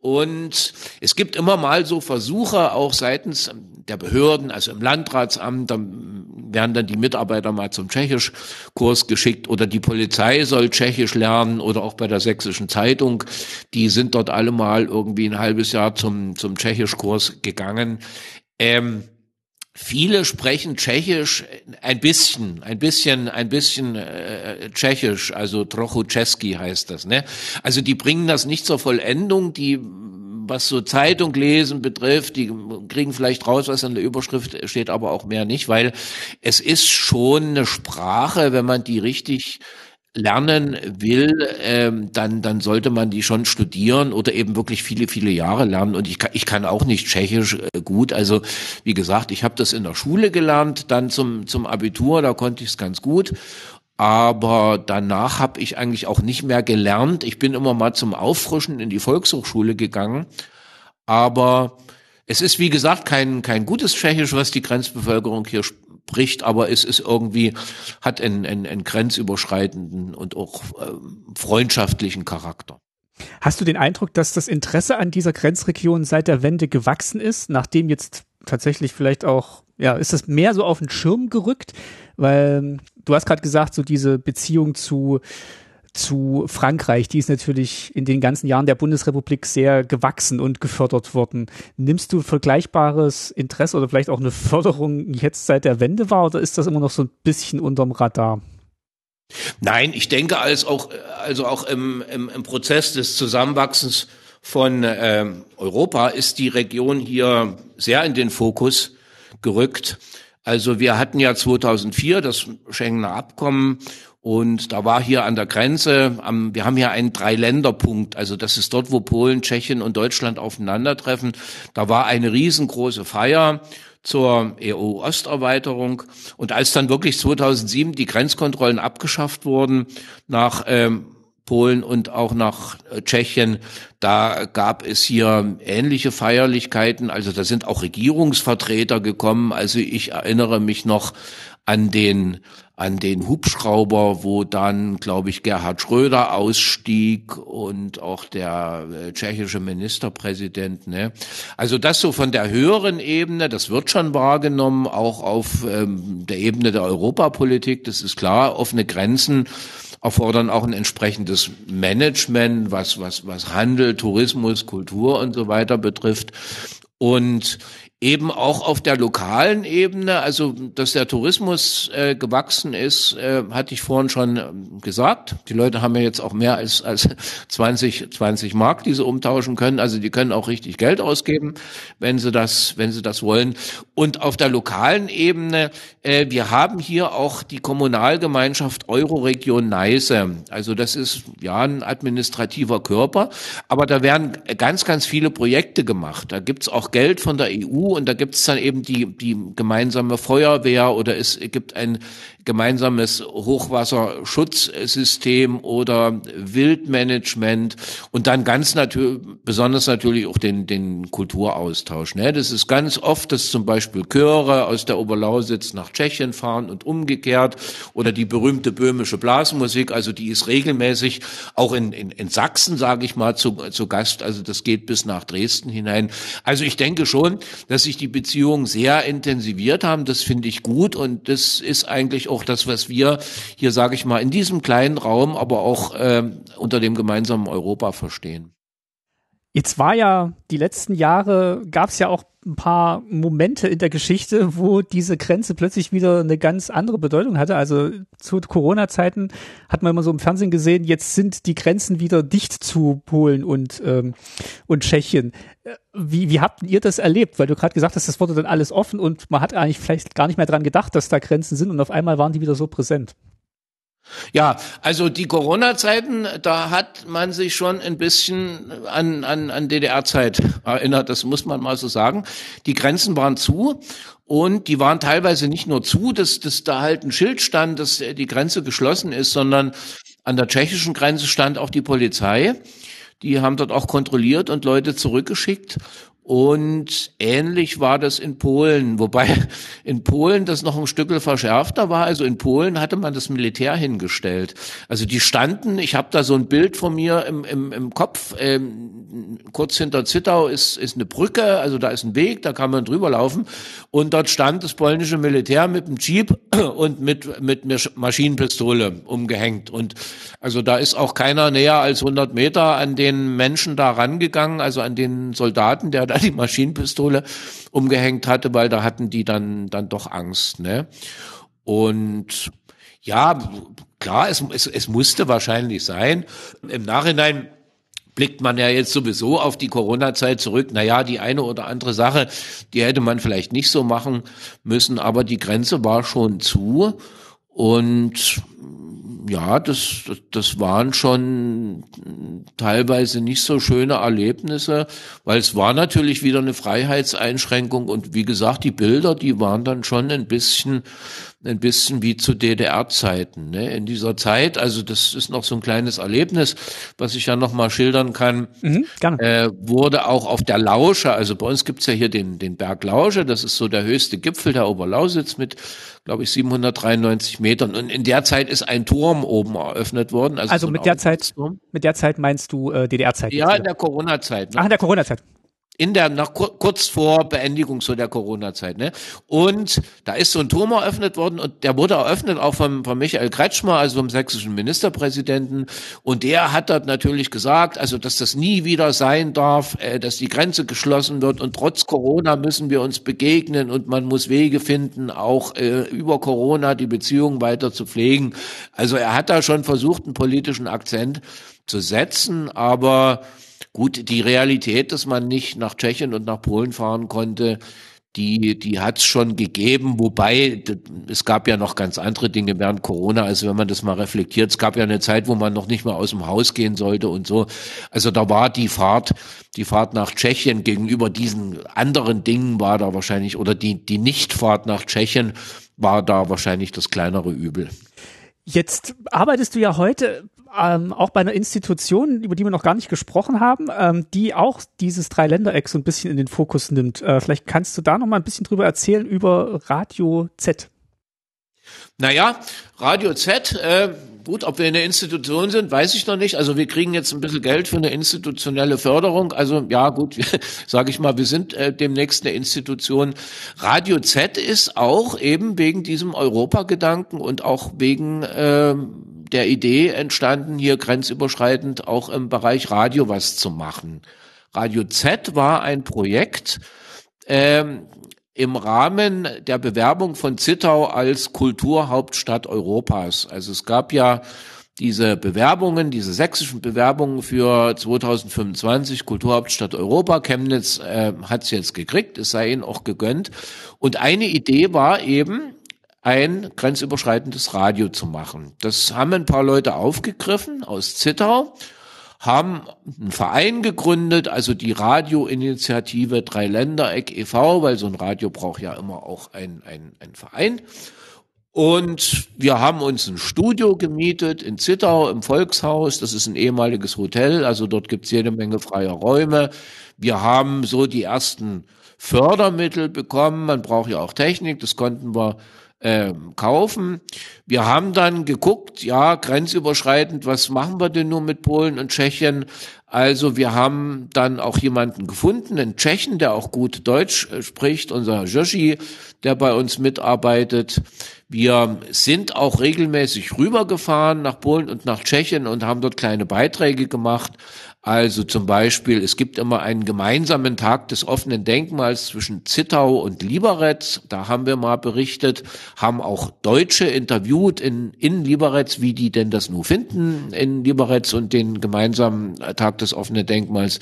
Und es gibt immer mal so Versuche, auch seitens der Behörden, also im Landratsamt, dann werden dann die Mitarbeiter mal zum Tschechischkurs geschickt oder die Polizei soll Tschechisch lernen oder auch bei der Sächsischen Zeitung. Die sind dort alle mal irgendwie ein halbes Jahr zum, zum Tschechischkurs gegangen. Ähm, Viele sprechen Tschechisch ein bisschen, ein bisschen, ein bisschen äh, Tschechisch, also Trochu heißt das. Ne? Also die bringen das nicht zur Vollendung, die was so Zeitung lesen betrifft, die kriegen vielleicht raus, was in der Überschrift steht, aber auch mehr nicht, weil es ist schon eine Sprache, wenn man die richtig lernen will, ähm, dann, dann sollte man die schon studieren oder eben wirklich viele, viele Jahre lernen. Und ich kann, ich kann auch nicht Tschechisch äh, gut. Also wie gesagt, ich habe das in der Schule gelernt, dann zum, zum Abitur, da konnte ich es ganz gut. Aber danach habe ich eigentlich auch nicht mehr gelernt. Ich bin immer mal zum Auffrischen in die Volkshochschule gegangen. Aber es ist, wie gesagt, kein, kein gutes Tschechisch, was die Grenzbevölkerung hier spricht, aber es ist irgendwie, hat einen, einen, einen grenzüberschreitenden und auch äh, freundschaftlichen Charakter. Hast du den Eindruck, dass das Interesse an dieser Grenzregion seit der Wende gewachsen ist, nachdem jetzt tatsächlich vielleicht auch, ja, ist das mehr so auf den Schirm gerückt? Weil du hast gerade gesagt, so diese Beziehung zu zu Frankreich, die ist natürlich in den ganzen Jahren der Bundesrepublik sehr gewachsen und gefördert worden. Nimmst du vergleichbares Interesse oder vielleicht auch eine Förderung jetzt seit der Wende wahr oder ist das immer noch so ein bisschen unterm Radar? Nein, ich denke, als auch, also auch im, im, im Prozess des Zusammenwachsens von ähm, Europa ist die Region hier sehr in den Fokus gerückt. Also wir hatten ja 2004 das Schengener Abkommen und da war hier an der Grenze, am, wir haben hier einen Dreiländerpunkt, also das ist dort, wo Polen, Tschechien und Deutschland aufeinandertreffen. Da war eine riesengroße Feier zur EU-Osterweiterung. Und als dann wirklich 2007 die Grenzkontrollen abgeschafft wurden nach ähm, Polen und auch nach äh, Tschechien. Da gab es hier ähnliche Feierlichkeiten. Also da sind auch Regierungsvertreter gekommen. Also ich erinnere mich noch an den an den Hubschrauber, wo dann, glaube ich, Gerhard Schröder ausstieg und auch der äh, tschechische Ministerpräsident. Ne? Also das so von der höheren Ebene, das wird schon wahrgenommen, auch auf ähm, der Ebene der Europapolitik, das ist klar, offene Grenzen erfordern auch ein entsprechendes Management, was, was, was Handel, Tourismus, Kultur und so weiter betrifft. Und eben auch auf der lokalen Ebene, also dass der Tourismus äh, gewachsen ist, äh, hatte ich vorhin schon ähm, gesagt. Die Leute haben ja jetzt auch mehr als, als 20, 20 Mark, die sie umtauschen können. Also die können auch richtig Geld ausgeben, wenn sie das, wenn sie das wollen. Und auf der lokalen Ebene, äh, wir haben hier auch die Kommunalgemeinschaft Euroregion Neiße. Also das ist ja ein administrativer Körper, aber da werden ganz, ganz viele Projekte gemacht. Da gibt's auch Geld von der EU und da gibt es dann eben die, die gemeinsame Feuerwehr oder es gibt ein gemeinsames Hochwasserschutzsystem oder Wildmanagement und dann ganz natürlich, besonders natürlich auch den, den Kulturaustausch. Ne? Das ist ganz oft, dass zum Beispiel Chöre aus der Oberlausitz nach Tschechien fahren und umgekehrt oder die berühmte böhmische Blasmusik, also die ist regelmäßig auch in, in, in Sachsen, sage ich mal, zu, zu Gast. Also das geht bis nach Dresden hinein. Also ich denke schon, dass sich die Beziehungen sehr intensiviert haben. Das finde ich gut und das ist eigentlich auch auch das, was wir hier, sage ich mal, in diesem kleinen Raum, aber auch äh, unter dem gemeinsamen Europa verstehen. Jetzt war ja die letzten Jahre, gab es ja auch ein paar Momente in der Geschichte, wo diese Grenze plötzlich wieder eine ganz andere Bedeutung hatte. Also zu Corona-Zeiten hat man immer so im Fernsehen gesehen, jetzt sind die Grenzen wieder dicht zu Polen und, ähm, und Tschechien. Äh, wie, wie habt ihr das erlebt? Weil du gerade gesagt hast, das wurde dann alles offen und man hat eigentlich vielleicht gar nicht mehr dran gedacht, dass da Grenzen sind und auf einmal waren die wieder so präsent. Ja, also die Corona-Zeiten, da hat man sich schon ein bisschen an, an, an DDR-Zeit erinnert, das muss man mal so sagen. Die Grenzen waren zu und die waren teilweise nicht nur zu, dass, dass da halt ein Schild stand, dass die Grenze geschlossen ist, sondern an der tschechischen Grenze stand auch die Polizei. Die haben dort auch kontrolliert und Leute zurückgeschickt. Und ähnlich war das in Polen, wobei in Polen das noch ein Stück verschärfter war. Also in Polen hatte man das Militär hingestellt. Also die standen, ich habe da so ein Bild von mir im, im, im Kopf, ähm, kurz hinter Zittau ist, ist eine Brücke, also da ist ein Weg, da kann man drüber laufen. Und dort stand das polnische Militär mit dem Jeep und mit, mit Maschinenpistole umgehängt. Und also da ist auch keiner näher als 100 Meter an den Menschen da rangegangen, also an den Soldaten, der da die Maschinenpistole umgehängt hatte, weil da hatten die dann, dann doch Angst, ne? Und ja, klar, es, es, es musste wahrscheinlich sein. Im Nachhinein blickt man ja jetzt sowieso auf die Corona-Zeit zurück. Naja, die eine oder andere Sache, die hätte man vielleicht nicht so machen müssen, aber die Grenze war schon zu. Und ja, das, das, waren schon teilweise nicht so schöne Erlebnisse, weil es war natürlich wieder eine Freiheitseinschränkung und wie gesagt, die Bilder, die waren dann schon ein bisschen, ein bisschen wie zu DDR-Zeiten. Ne? In dieser Zeit, also das ist noch so ein kleines Erlebnis, was ich ja noch mal schildern kann, mhm, äh, wurde auch auf der Lausche, also bei uns gibt's ja hier den, den Berg Lausche, das ist so der höchste Gipfel der Oberlausitz mit glaube ich, 793 Metern. Und in der Zeit ist ein Turm oben eröffnet worden. Also, also so mit der Zeit, mit der Zeit meinst du äh, DDR-Zeit? Ja, in der Corona-Zeit. Ne? Ach, in der Corona-Zeit in der nach kurz vor Beendigung so der Corona-Zeit, ne? Und da ist so ein Turm eröffnet worden und der wurde eröffnet auch vom, von Michael Kretschmer, also vom sächsischen Ministerpräsidenten. Und der hat dort natürlich gesagt, also dass das nie wieder sein darf, äh, dass die Grenze geschlossen wird und trotz Corona müssen wir uns begegnen und man muss Wege finden, auch äh, über Corona die Beziehungen weiter zu pflegen. Also er hat da schon versucht, einen politischen Akzent zu setzen, aber Gut, die Realität, dass man nicht nach Tschechien und nach Polen fahren konnte, die, die hat es schon gegeben, wobei es gab ja noch ganz andere Dinge während Corona, also wenn man das mal reflektiert, es gab ja eine Zeit, wo man noch nicht mal aus dem Haus gehen sollte und so. Also da war die Fahrt, die Fahrt nach Tschechien gegenüber diesen anderen Dingen war da wahrscheinlich, oder die, die Nichtfahrt nach Tschechien war da wahrscheinlich das kleinere Übel. Jetzt arbeitest du ja heute ähm, auch bei einer Institution, über die wir noch gar nicht gesprochen haben, ähm, die auch dieses Dreiländereck so ein bisschen in den Fokus nimmt. Äh, vielleicht kannst du da noch mal ein bisschen drüber erzählen über Radio Z. Naja, Radio Z, äh, gut, ob wir eine Institution sind, weiß ich noch nicht. Also wir kriegen jetzt ein bisschen Geld für eine institutionelle Förderung. Also ja, gut, sage ich mal, wir sind äh, demnächst eine Institution. Radio Z ist auch eben wegen diesem Europagedanken und auch wegen äh, der Idee entstanden, hier grenzüberschreitend auch im Bereich Radio was zu machen. Radio Z war ein Projekt, ähm, im Rahmen der Bewerbung von Zittau als Kulturhauptstadt Europas. Also es gab ja diese Bewerbungen, diese sächsischen Bewerbungen für 2025 Kulturhauptstadt Europa. Chemnitz äh, hat es jetzt gekriegt, es sei ihnen auch gegönnt. Und eine Idee war eben, ein grenzüberschreitendes Radio zu machen. Das haben ein paar Leute aufgegriffen aus Zittau haben einen Verein gegründet, also die Radioinitiative Dreiländereck e.V., weil so ein Radio braucht ja immer auch ein, ein, ein Verein. Und wir haben uns ein Studio gemietet in Zittau im Volkshaus. Das ist ein ehemaliges Hotel, also dort gibt's jede Menge freier Räume. Wir haben so die ersten Fördermittel bekommen. Man braucht ja auch Technik, das konnten wir äh, kaufen. Wir haben dann geguckt, ja, grenzüberschreitend, was machen wir denn nur mit Polen und Tschechien? Also wir haben dann auch jemanden gefunden, einen Tschechen, der auch gut Deutsch äh, spricht, unser Joshi, der bei uns mitarbeitet. Wir sind auch regelmäßig rübergefahren nach Polen und nach Tschechien und haben dort kleine Beiträge gemacht. Also zum Beispiel, es gibt immer einen gemeinsamen Tag des offenen Denkmals zwischen Zittau und Liberec. Da haben wir mal berichtet, haben auch Deutsche interviewt in, in Liberec, wie die denn das nun finden in Liberec und den gemeinsamen Tag des offenen Denkmals.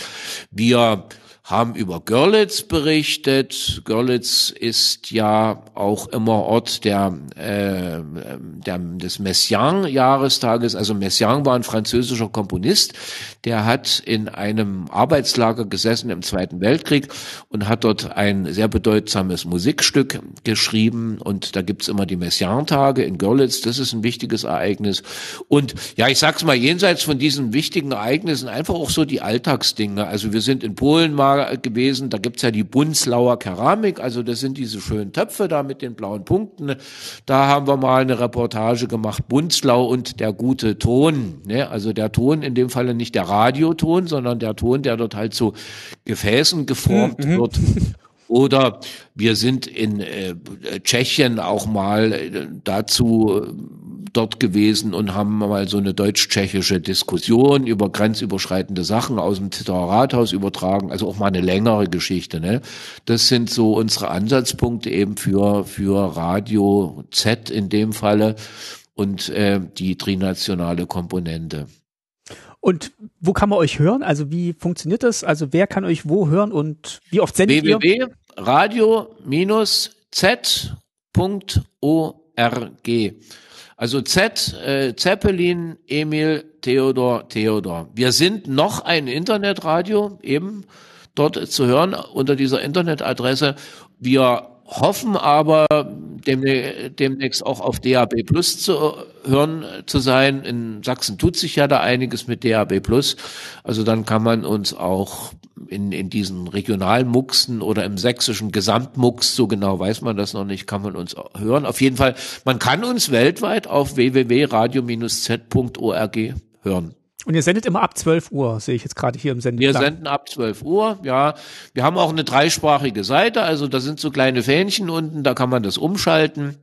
Wir haben über Görlitz berichtet. Görlitz ist ja auch immer Ort der, äh, der des Messiaen-Jahrestages. Also Messiaen war ein französischer Komponist, der hat in einem Arbeitslager gesessen im Zweiten Weltkrieg und hat dort ein sehr bedeutsames Musikstück geschrieben. Und da gibt's immer die Messiaen-Tage in Görlitz. Das ist ein wichtiges Ereignis. Und ja, ich sag's mal, jenseits von diesen wichtigen Ereignissen einfach auch so die Alltagsdinge. Also wir sind in Polen mal gewesen. Da gibt's ja die Bunslauer Keramik, also das sind diese schönen Töpfe da mit den blauen Punkten. Da haben wir mal eine Reportage gemacht, Bunzlau und der gute Ton. Ne? Also der Ton, in dem Falle nicht der Radioton, sondern der Ton, der dort halt zu Gefäßen geformt mhm. wird. Oder wir sind in äh, Tschechien auch mal äh, dazu dort gewesen und haben mal so eine deutsch-tschechische Diskussion über grenzüberschreitende Sachen aus dem Zittauer Rathaus übertragen, also auch mal eine längere Geschichte. Ne? Das sind so unsere Ansatzpunkte eben für, für Radio Z in dem Falle und äh, die trinationale Komponente. Und wo kann man euch hören? Also wie funktioniert das? Also wer kann euch wo hören und wie oft sendet www. ihr? www.radio-z.org. Also Z, äh, Zeppelin, Emil, Theodor, Theodor. Wir sind noch ein Internetradio, eben dort zu hören unter dieser Internetadresse. Wir hoffen aber demnächst auch auf DAB Plus zu hören zu sein. In Sachsen tut sich ja da einiges mit DAB Plus. Also dann kann man uns auch in, in diesen Regionalmuxen oder im sächsischen Gesamtmux, so genau weiß man das noch nicht, kann man uns hören. Auf jeden Fall, man kann uns weltweit auf www.radio-z.org hören. Und ihr sendet immer ab 12 Uhr, sehe ich jetzt gerade hier im Sendeplan. Wir senden ab 12 Uhr, ja. Wir haben auch eine dreisprachige Seite, also da sind so kleine Fähnchen unten, da kann man das umschalten.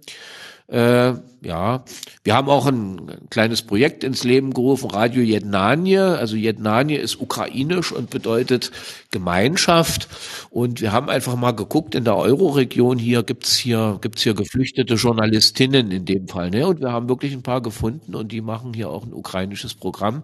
Äh, ja, wir haben auch ein kleines Projekt ins Leben gerufen, Radio Jednanie. Also Jednanie ist ukrainisch und bedeutet Gemeinschaft. Und wir haben einfach mal geguckt, in der Euroregion hier gibt's hier, gibt's hier geflüchtete Journalistinnen in dem Fall. Ne? Und wir haben wirklich ein paar gefunden und die machen hier auch ein ukrainisches Programm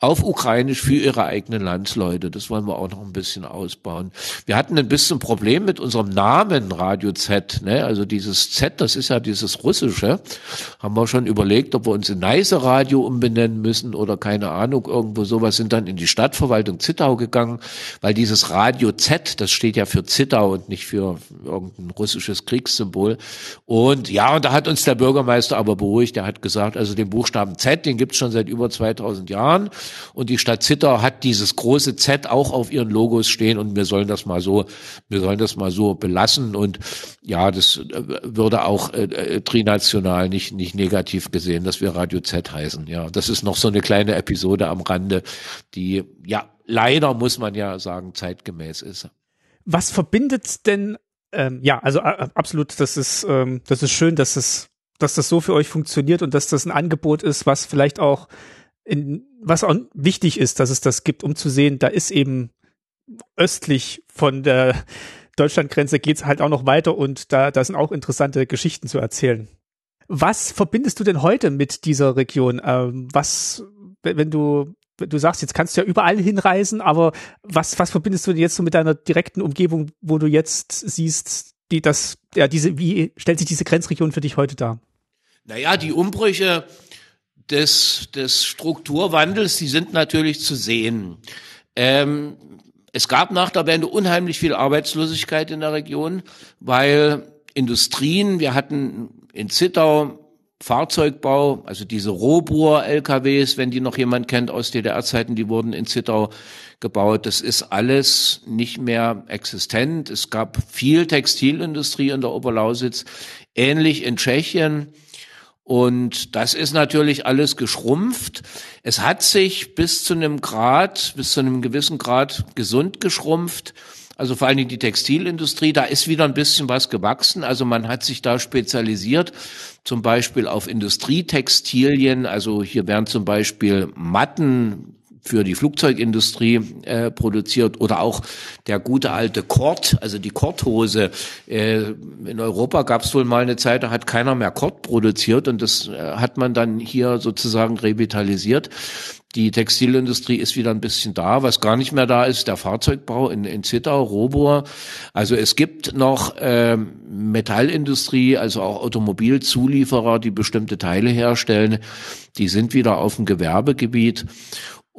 auf Ukrainisch für ihre eigenen Landsleute. Das wollen wir auch noch ein bisschen ausbauen. Wir hatten ein bisschen Problem mit unserem Namen Radio Z. Ne? Also dieses Z, das ist ja dieses russische haben wir schon überlegt, ob wir uns in Neise Radio umbenennen müssen oder keine Ahnung, irgendwo sowas, sind dann in die Stadtverwaltung Zittau gegangen, weil dieses Radio Z, das steht ja für Zittau und nicht für irgendein russisches Kriegssymbol. Und ja, und da hat uns der Bürgermeister aber beruhigt, der hat gesagt, also den Buchstaben Z, den gibt's schon seit über 2000 Jahren. Und die Stadt Zittau hat dieses große Z auch auf ihren Logos stehen und wir sollen das mal so, wir sollen das mal so belassen. Und ja, das äh, würde auch äh, äh multinational nicht, nicht negativ gesehen, dass wir Radio Z heißen. Ja, das ist noch so eine kleine Episode am Rande, die, ja, leider muss man ja sagen, zeitgemäß ist. Was verbindet denn, ähm, ja, also äh, absolut, das ist, ähm, das ist schön, dass es, dass das so für euch funktioniert und dass das ein Angebot ist, was vielleicht auch in, was auch wichtig ist, dass es das gibt, um zu sehen, da ist eben östlich von der Deutschlandgrenze geht's halt auch noch weiter und da, da sind auch interessante Geschichten zu erzählen. Was verbindest du denn heute mit dieser Region? Ähm, was, wenn du, wenn du sagst, jetzt kannst du ja überall hinreisen, aber was, was verbindest du jetzt so mit deiner direkten Umgebung, wo du jetzt siehst, die das, ja, diese, wie stellt sich diese Grenzregion für dich heute dar? Naja, die Umbrüche des, des Strukturwandels, die sind natürlich zu sehen. Ähm, es gab nach der Wende unheimlich viel Arbeitslosigkeit in der Region, weil Industrien, wir hatten in Zittau Fahrzeugbau, also diese Rohbohr-LKWs, wenn die noch jemand kennt aus DDR-Zeiten, die wurden in Zittau gebaut. Das ist alles nicht mehr existent. Es gab viel Textilindustrie in der Oberlausitz, ähnlich in Tschechien. Und das ist natürlich alles geschrumpft. Es hat sich bis zu einem Grad, bis zu einem gewissen Grad gesund geschrumpft. Also vor allen Dingen die Textilindustrie, da ist wieder ein bisschen was gewachsen. Also man hat sich da spezialisiert, zum Beispiel auf Industrietextilien. Also hier werden zum Beispiel Matten für die Flugzeugindustrie äh, produziert oder auch der gute alte Kord, also die Kordhose. Äh, in Europa gab es wohl mal eine Zeit, da hat keiner mehr Kord produziert und das äh, hat man dann hier sozusagen revitalisiert. Die Textilindustrie ist wieder ein bisschen da. Was gar nicht mehr da ist, der Fahrzeugbau in, in Zittau, Robur. Also es gibt noch äh, Metallindustrie, also auch Automobilzulieferer, die bestimmte Teile herstellen. Die sind wieder auf dem Gewerbegebiet.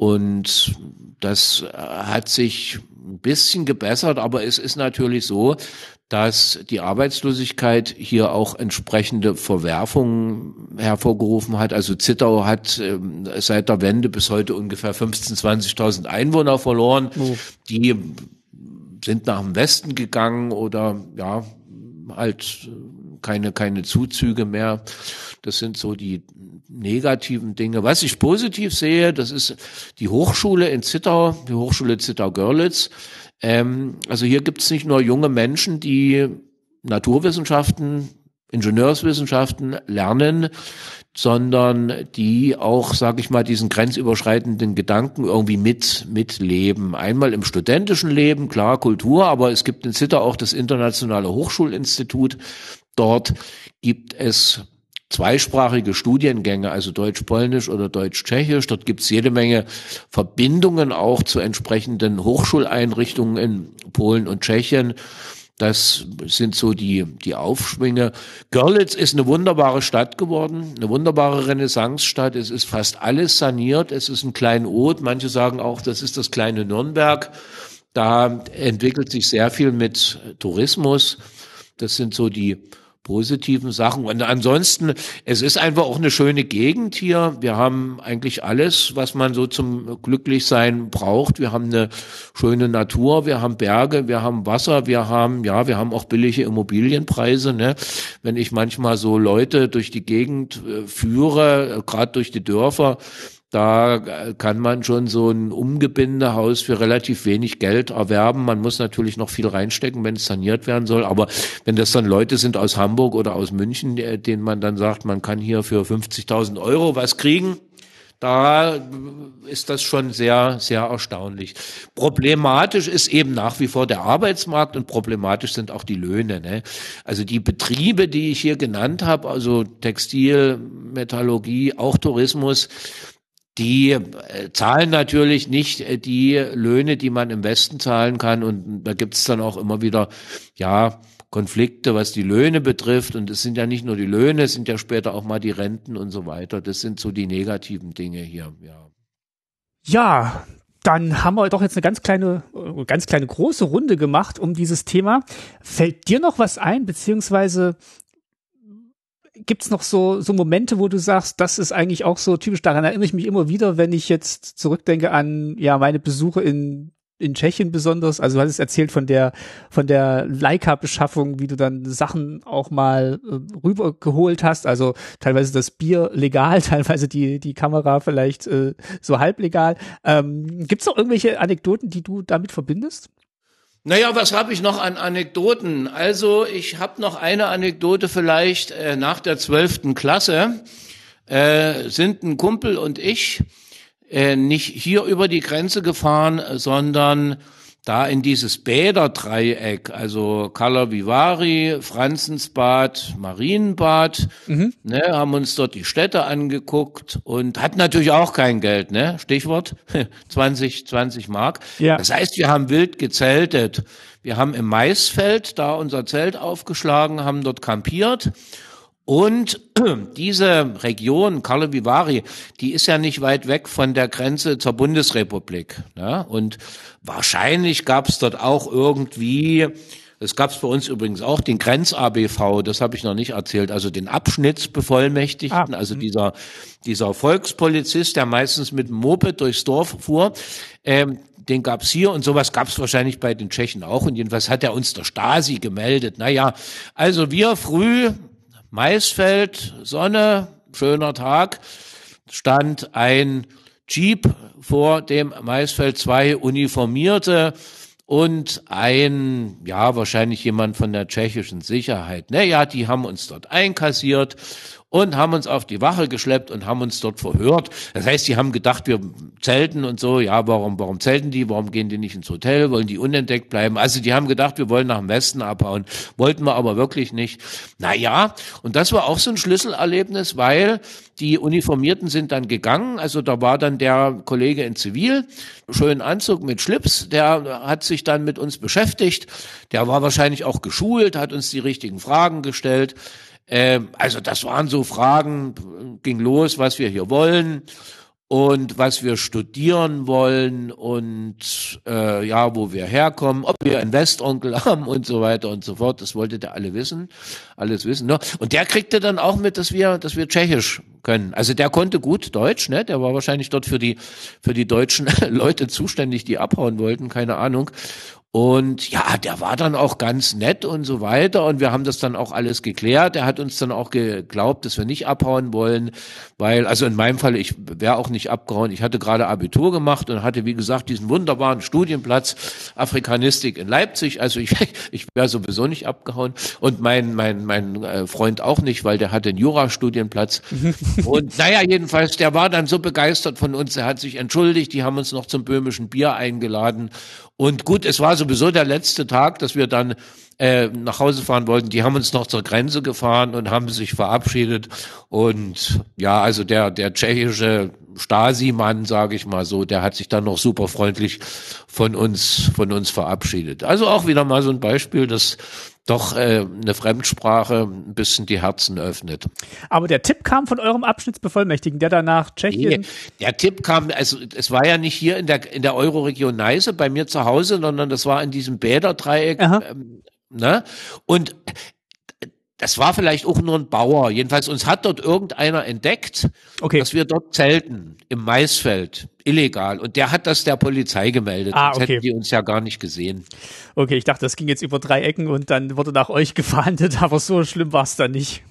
Und das hat sich ein bisschen gebessert, aber es ist natürlich so, dass die Arbeitslosigkeit hier auch entsprechende Verwerfungen hervorgerufen hat. Also Zittau hat äh, seit der Wende bis heute ungefähr 15.000, 20.000 Einwohner verloren. Oh. Die sind nach dem Westen gegangen oder ja, halt keine, keine Zuzüge mehr. Das sind so die negativen Dinge. Was ich positiv sehe, das ist die Hochschule in Zittau, die Hochschule Zittau-Görlitz. Ähm, also hier gibt es nicht nur junge Menschen, die Naturwissenschaften, Ingenieurswissenschaften lernen, sondern die auch, sage ich mal, diesen grenzüberschreitenden Gedanken irgendwie mit mitleben. Einmal im studentischen Leben, klar Kultur, aber es gibt in Zittau auch das internationale Hochschulinstitut. Dort gibt es zweisprachige Studiengänge, also Deutsch-Polnisch oder Deutsch-Tschechisch. Dort gibt's jede Menge Verbindungen auch zu entsprechenden Hochschuleinrichtungen in Polen und Tschechien. Das sind so die, die Aufschwinge. Görlitz ist eine wunderbare Stadt geworden, eine wunderbare Renaissancestadt. Es ist fast alles saniert. Es ist ein Kleinod. Manche sagen auch, das ist das kleine Nürnberg. Da entwickelt sich sehr viel mit Tourismus. Das sind so die positiven Sachen. Und ansonsten, es ist einfach auch eine schöne Gegend hier. Wir haben eigentlich alles, was man so zum Glücklichsein braucht. Wir haben eine schöne Natur, wir haben Berge, wir haben Wasser, wir haben, ja, wir haben auch billige Immobilienpreise. Ne? Wenn ich manchmal so Leute durch die Gegend äh, führe, äh, gerade durch die Dörfer, da kann man schon so ein Umgebindehaus für relativ wenig Geld erwerben. Man muss natürlich noch viel reinstecken, wenn es saniert werden soll. Aber wenn das dann Leute sind aus Hamburg oder aus München, denen man dann sagt, man kann hier für 50.000 Euro was kriegen, da ist das schon sehr, sehr erstaunlich. Problematisch ist eben nach wie vor der Arbeitsmarkt und problematisch sind auch die Löhne. Ne? Also die Betriebe, die ich hier genannt habe, also Textil, Metallurgie, auch Tourismus, die äh, zahlen natürlich nicht äh, die Löhne, die man im Westen zahlen kann. Und da gibt es dann auch immer wieder, ja, Konflikte, was die Löhne betrifft. Und es sind ja nicht nur die Löhne, es sind ja später auch mal die Renten und so weiter. Das sind so die negativen Dinge hier, ja. Ja, dann haben wir doch jetzt eine ganz kleine, äh, ganz kleine große Runde gemacht um dieses Thema. Fällt dir noch was ein, beziehungsweise gibt's noch so, so Momente, wo du sagst, das ist eigentlich auch so typisch, daran erinnere ich mich immer wieder, wenn ich jetzt zurückdenke an ja meine Besuche in in Tschechien besonders? Also du hattest erzählt von der von der Leica-Beschaffung, wie du dann Sachen auch mal äh, rübergeholt hast. Also teilweise das Bier legal, teilweise die die Kamera vielleicht äh, so halblegal. Ähm, Gibt es noch irgendwelche Anekdoten, die du damit verbindest? Naja, was habe ich noch an Anekdoten? Also ich habe noch eine Anekdote vielleicht äh, nach der zwölften Klasse. Äh, sind ein Kumpel und ich äh, nicht hier über die Grenze gefahren, sondern da in dieses Bäderdreieck, also Cala Vivari, Franzensbad, Marienbad, mhm. ne, haben uns dort die Städte angeguckt und hatten natürlich auch kein Geld, ne? Stichwort 20, 20 Mark. Ja. Das heißt, wir haben wild gezeltet. Wir haben im Maisfeld da unser Zelt aufgeschlagen, haben dort kampiert und diese Region, Carlo Vivari, die ist ja nicht weit weg von der Grenze zur Bundesrepublik. Ne? Und wahrscheinlich gab es dort auch irgendwie, es gab es bei uns übrigens auch, den Grenz-ABV, das habe ich noch nicht erzählt, also den Abschnittsbevollmächtigten, ah. also mhm. dieser, dieser Volkspolizist, der meistens mit dem Moped durchs Dorf fuhr. Ähm, den gab's hier und sowas gab's wahrscheinlich bei den Tschechen auch. Und jedenfalls hat er uns der Stasi gemeldet. Naja, also wir früh Maisfeld, Sonne, schöner Tag, stand ein Jeep vor dem Maisfeld, zwei uniformierte und ein, ja, wahrscheinlich jemand von der tschechischen Sicherheit. Naja, die haben uns dort einkassiert und haben uns auf die Wache geschleppt und haben uns dort verhört. Das heißt, die haben gedacht, wir zelten und so. Ja, warum, warum zelten die? Warum gehen die nicht ins Hotel? Wollen die unentdeckt bleiben? Also die haben gedacht, wir wollen nach dem Westen abhauen. Wollten wir aber wirklich nicht. Na ja, und das war auch so ein Schlüsselerlebnis, weil die Uniformierten sind dann gegangen. Also da war dann der Kollege in Zivil, schönen Anzug mit Schlips, der hat sich dann mit uns beschäftigt. Der war wahrscheinlich auch geschult, hat uns die richtigen Fragen gestellt. Ähm, also das waren so Fragen, ging los, was wir hier wollen und was wir studieren wollen und äh, ja, wo wir herkommen, ob wir einen Westonkel haben und so weiter und so fort. Das wollte der alle wissen, alles wissen. Ne? Und der kriegte dann auch mit, dass wir, dass wir Tschechisch können. Also der konnte gut Deutsch, ne? Der war wahrscheinlich dort für die für die deutschen Leute zuständig, die abhauen wollten, keine Ahnung. Und ja, der war dann auch ganz nett und so weiter. Und wir haben das dann auch alles geklärt. Er hat uns dann auch geglaubt, dass wir nicht abhauen wollen, weil, also in meinem Fall, ich wäre auch nicht abgehauen. Ich hatte gerade Abitur gemacht und hatte, wie gesagt, diesen wunderbaren Studienplatz Afrikanistik in Leipzig. Also ich, ich wäre sowieso nicht abgehauen. Und mein, mein, mein äh, Freund auch nicht, weil der hatte einen Jurastudienplatz. und naja, jedenfalls, der war dann so begeistert von uns. Er hat sich entschuldigt. Die haben uns noch zum böhmischen Bier eingeladen. Und gut, es war sowieso der letzte Tag, dass wir dann äh, nach Hause fahren wollten. Die haben uns noch zur Grenze gefahren und haben sich verabschiedet. Und ja, also der, der tschechische Stasi-Mann, sage ich mal so, der hat sich dann noch super freundlich von uns, von uns verabschiedet. Also auch wieder mal so ein Beispiel, dass doch äh, eine Fremdsprache ein bisschen die Herzen öffnet. Aber der Tipp kam von eurem Abschnittsbevollmächtigen, der danach Tschechien. Nee, der Tipp kam, also es war ja nicht hier in der in der Euroregion Neiße bei mir zu Hause, sondern das war in diesem Bäderdreieck. Ähm, ne? Und das war vielleicht auch nur ein Bauer. Jedenfalls uns hat dort irgendeiner entdeckt, okay. dass wir dort zelten im Maisfeld, illegal. Und der hat das der Polizei gemeldet. Ah, okay. Hätten die uns ja gar nicht gesehen. Okay, ich dachte, das ging jetzt über drei Ecken und dann wurde nach euch gefahndet, aber so schlimm war es dann nicht.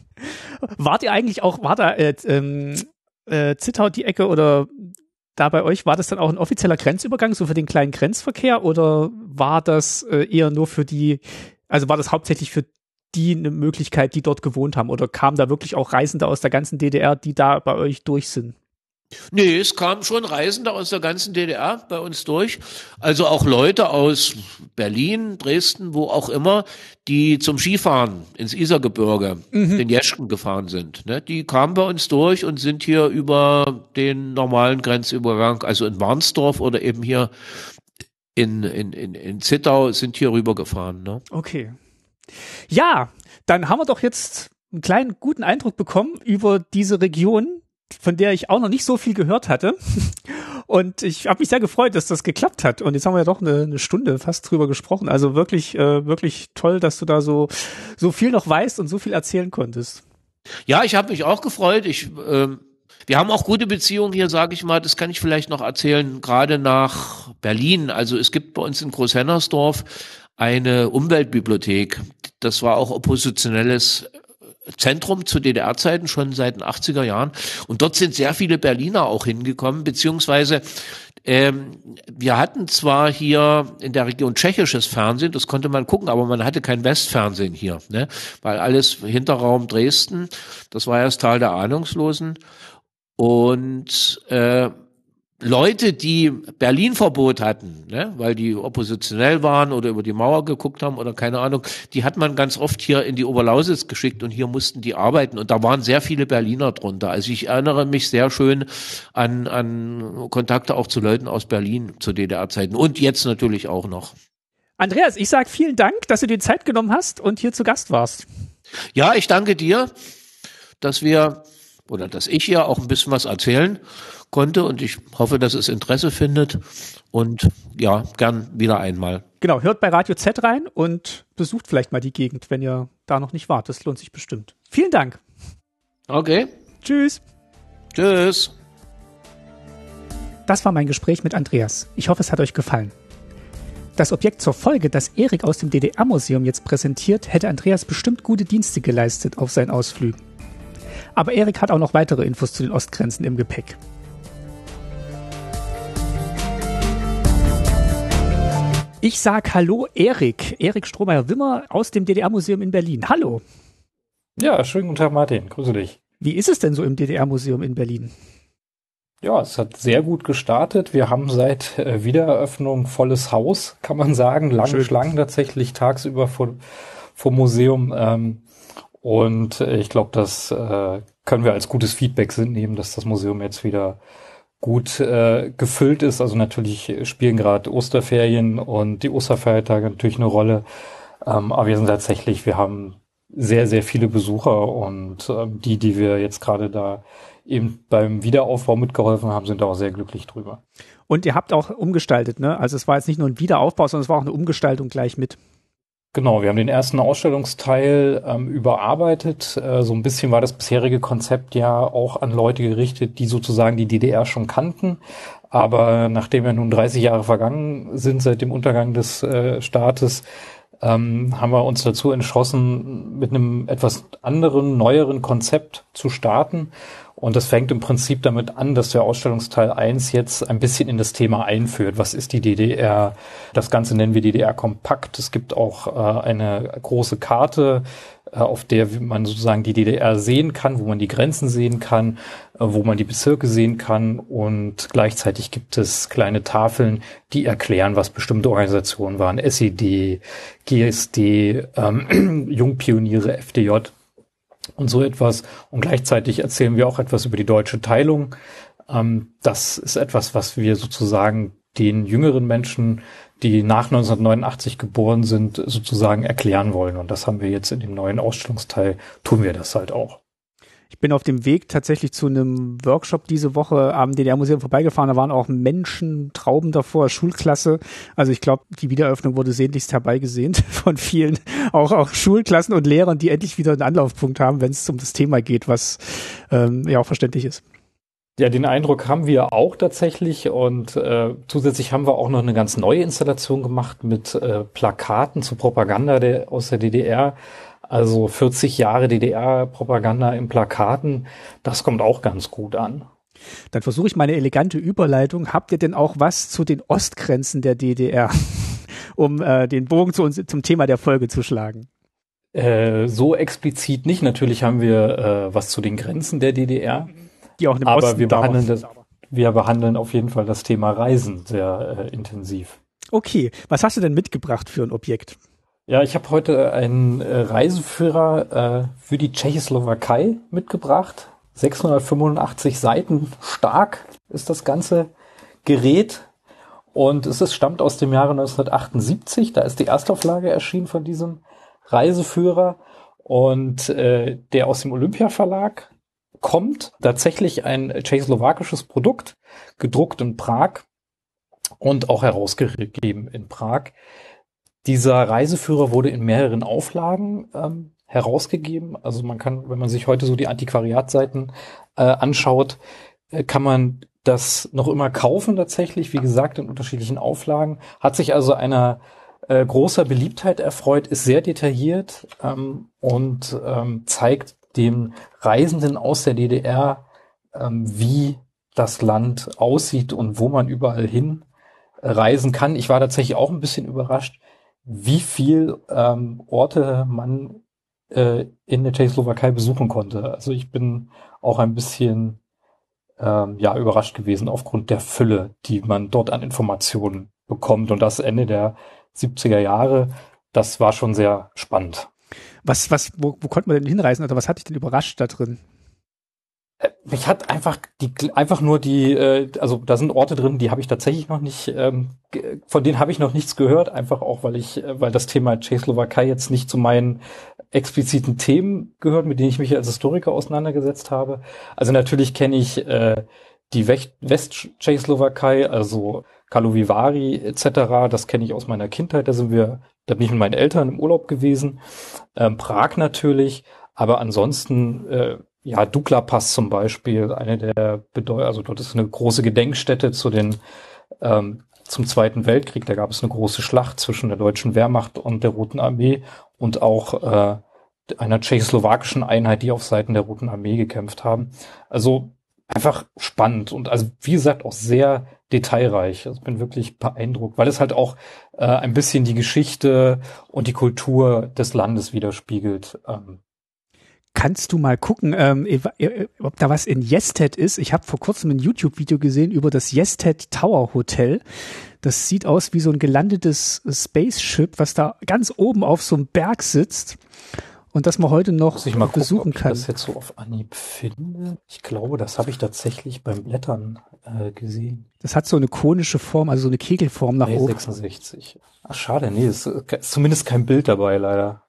Wart ihr eigentlich auch, war da äh, ähm, äh, Zittau die Ecke oder da bei euch, war das dann auch ein offizieller Grenzübergang, so für den kleinen Grenzverkehr oder war das äh, eher nur für die, also war das hauptsächlich für die eine Möglichkeit, die dort gewohnt haben? Oder kamen da wirklich auch Reisende aus der ganzen DDR, die da bei euch durch sind? Nee, es kamen schon Reisende aus der ganzen DDR bei uns durch. Also auch Leute aus Berlin, Dresden, wo auch immer, die zum Skifahren ins Isergebirge, mhm. den Jeschken gefahren sind. Ne? Die kamen bei uns durch und sind hier über den normalen Grenzübergang, also in Warnsdorf oder eben hier in, in, in, in Zittau, sind hier rübergefahren. Ne? Okay. Ja, dann haben wir doch jetzt einen kleinen guten Eindruck bekommen über diese Region, von der ich auch noch nicht so viel gehört hatte. Und ich habe mich sehr gefreut, dass das geklappt hat. Und jetzt haben wir ja doch eine, eine Stunde fast drüber gesprochen. Also wirklich, äh, wirklich toll, dass du da so so viel noch weißt und so viel erzählen konntest. Ja, ich habe mich auch gefreut. Ich ähm Wir haben auch gute Beziehungen hier, sage ich mal, das kann ich vielleicht noch erzählen, gerade nach Berlin. Also es gibt bei uns in Großhennersdorf eine Umweltbibliothek. Das war auch oppositionelles Zentrum zu DDR-Zeiten schon seit den 80er Jahren. Und dort sind sehr viele Berliner auch hingekommen, beziehungsweise ähm, wir hatten zwar hier in der Region tschechisches Fernsehen, das konnte man gucken, aber man hatte kein Westfernsehen hier, ne? weil alles Hinterraum Dresden, das war ja das Tal der Ahnungslosen. Und äh, Leute, die Berlin-Verbot hatten, ne, weil die oppositionell waren oder über die Mauer geguckt haben oder keine Ahnung, die hat man ganz oft hier in die Oberlausitz geschickt und hier mussten die arbeiten und da waren sehr viele Berliner drunter. Also ich erinnere mich sehr schön an, an Kontakte auch zu Leuten aus Berlin zu DDR-Zeiten und jetzt natürlich auch noch. Andreas, ich sage vielen Dank, dass du dir Zeit genommen hast und hier zu Gast warst. Ja, ich danke dir, dass wir oder dass ich hier auch ein bisschen was erzählen konnte und ich hoffe, dass es Interesse findet und ja, gern wieder einmal. Genau, hört bei Radio Z rein und besucht vielleicht mal die Gegend, wenn ihr da noch nicht wart. Das lohnt sich bestimmt. Vielen Dank. Okay. Tschüss. Tschüss. Das war mein Gespräch mit Andreas. Ich hoffe, es hat euch gefallen. Das Objekt zur Folge, das Erik aus dem DDR-Museum jetzt präsentiert, hätte Andreas bestimmt gute Dienste geleistet auf seinen Ausflügen. Aber Erik hat auch noch weitere Infos zu den Ostgrenzen im Gepäck. Ich sag Hallo Erik, Erik Strohmeier-Wimmer aus dem DDR-Museum in Berlin. Hallo. Ja, schönen guten Tag, Martin. Grüße dich. Wie ist es denn so im DDR-Museum in Berlin? Ja, es hat sehr gut gestartet. Wir haben seit äh, Wiedereröffnung volles Haus, kann man sagen. Lange Schön. Schlangen tatsächlich tagsüber vor, vor Museum. Ähm, und äh, ich glaube, das äh, können wir als gutes Feedback nehmen, dass das Museum jetzt wieder gut äh, gefüllt ist. Also natürlich spielen gerade Osterferien und die Osterfeiertage natürlich eine Rolle. Ähm, aber wir sind tatsächlich, wir haben sehr, sehr viele Besucher und ähm, die, die wir jetzt gerade da eben beim Wiederaufbau mitgeholfen haben, sind auch sehr glücklich drüber. Und ihr habt auch umgestaltet, ne? Also es war jetzt nicht nur ein Wiederaufbau, sondern es war auch eine Umgestaltung gleich mit. Genau, wir haben den ersten Ausstellungsteil ähm, überarbeitet. Äh, so ein bisschen war das bisherige Konzept ja auch an Leute gerichtet, die sozusagen die DDR schon kannten. Aber nachdem ja nun 30 Jahre vergangen sind seit dem Untergang des äh, Staates, ähm, haben wir uns dazu entschlossen, mit einem etwas anderen, neueren Konzept zu starten und das fängt im Prinzip damit an, dass der Ausstellungsteil 1 jetzt ein bisschen in das Thema einführt. Was ist die DDR? Das Ganze nennen wir DDR kompakt. Es gibt auch äh, eine große Karte, äh, auf der man sozusagen die DDR sehen kann, wo man die Grenzen sehen kann, äh, wo man die Bezirke sehen kann. Und gleichzeitig gibt es kleine Tafeln, die erklären, was bestimmte Organisationen waren. SED, GSD, ähm, Jungpioniere, FDJ und so etwas. Und gleichzeitig erzählen wir auch etwas über die deutsche Teilung. Ähm, das ist etwas, was wir sozusagen den jüngeren Menschen, die nach 1989 geboren sind, sozusagen erklären wollen. Und das haben wir jetzt in dem neuen Ausstellungsteil, tun wir das halt auch. Ich bin auf dem Weg tatsächlich zu einem Workshop diese Woche am DDR-Museum vorbeigefahren. Da waren auch Menschen, Trauben davor, Schulklasse. Also ich glaube, die Wiedereröffnung wurde sehnlichst herbeigesehnt von vielen, auch, auch Schulklassen und Lehrern, die endlich wieder einen Anlaufpunkt haben, wenn es um das Thema geht, was ähm, ja auch verständlich ist. Ja, den Eindruck haben wir auch tatsächlich und äh, zusätzlich haben wir auch noch eine ganz neue Installation gemacht mit äh, Plakaten zur Propaganda der, aus der DDR. Also 40 Jahre DDR-Propaganda in Plakaten, das kommt auch ganz gut an. Dann versuche ich meine elegante Überleitung. Habt ihr denn auch was zu den Ostgrenzen der DDR, um äh, den Bogen zu uns zum Thema der Folge zu schlagen? Äh, so explizit nicht. Natürlich haben wir äh, was zu den Grenzen der DDR. Die auch im aber Osten wir behandeln das, wir behandeln auf jeden Fall das Thema Reisen sehr äh, intensiv. Okay, was hast du denn mitgebracht für ein Objekt? Ja, ich habe heute einen äh, Reiseführer äh, für die Tschechoslowakei mitgebracht. 685 Seiten stark ist das ganze Gerät. Und es ist, stammt aus dem Jahre 1978. Da ist die Erstauflage erschienen von diesem Reiseführer. Und äh, der aus dem Olympia Verlag kommt. Tatsächlich ein tschechoslowakisches Produkt, gedruckt in Prag und auch herausgegeben in Prag. Dieser Reiseführer wurde in mehreren Auflagen ähm, herausgegeben. Also man kann, wenn man sich heute so die Antiquariatseiten äh, anschaut, äh, kann man das noch immer kaufen tatsächlich, wie gesagt, in unterschiedlichen Auflagen. Hat sich also einer äh, großer Beliebtheit erfreut, ist sehr detailliert ähm, und ähm, zeigt dem Reisenden aus der DDR, ähm, wie das Land aussieht und wo man überall hin äh, reisen kann. Ich war tatsächlich auch ein bisschen überrascht, wie viel ähm, Orte man äh, in der Tschechoslowakei besuchen konnte. Also ich bin auch ein bisschen ähm, ja überrascht gewesen aufgrund der Fülle, die man dort an Informationen bekommt. Und das Ende der 70er Jahre, das war schon sehr spannend. Was, was, wo, wo konnte man denn hinreisen oder was hat dich denn überrascht da drin? Äh, mich hat einfach die einfach nur die, äh, also da sind Orte drin, die habe ich tatsächlich noch nicht, ähm, von denen habe ich noch nichts gehört, einfach auch weil ich, äh, weil das Thema Tschechoslowakei jetzt nicht zu meinen expliziten Themen gehört, mit denen ich mich als Historiker auseinandergesetzt habe. Also natürlich kenne ich äh, die West-Tschechoslowakei, also Karlovy Vary etc., das kenne ich aus meiner Kindheit, da sind wir, da bin ich mit meinen Eltern im Urlaub gewesen. Ähm, Prag natürlich, aber ansonsten, äh, ja, Dukla Pass zum Beispiel, eine der Bedeutung, also dort ist eine große Gedenkstätte zu den ähm, zum Zweiten Weltkrieg. Da gab es eine große Schlacht zwischen der deutschen Wehrmacht und der Roten Armee und auch äh, einer tschechoslowakischen Einheit, die auf Seiten der Roten Armee gekämpft haben. Also einfach spannend und also wie gesagt auch sehr detailreich. Also bin wirklich beeindruckt, weil es halt auch äh, ein bisschen die Geschichte und die Kultur des Landes widerspiegelt. Ähm, Kannst du mal gucken, ähm, ob da was in Yested ist? Ich habe vor kurzem ein YouTube-Video gesehen über das Yested Tower Hotel. Das sieht aus wie so ein gelandetes Spaceship, was da ganz oben auf so einem Berg sitzt und das man heute noch ich mal besuchen gucken, kann. Ob ich das jetzt so auf Anhieb finde. Ich glaube, das habe ich tatsächlich beim Blättern äh, gesehen. Das hat so eine konische Form, also so eine Kegelform nach oben. 66. Ach schade, nee, ist, ist zumindest kein Bild dabei leider.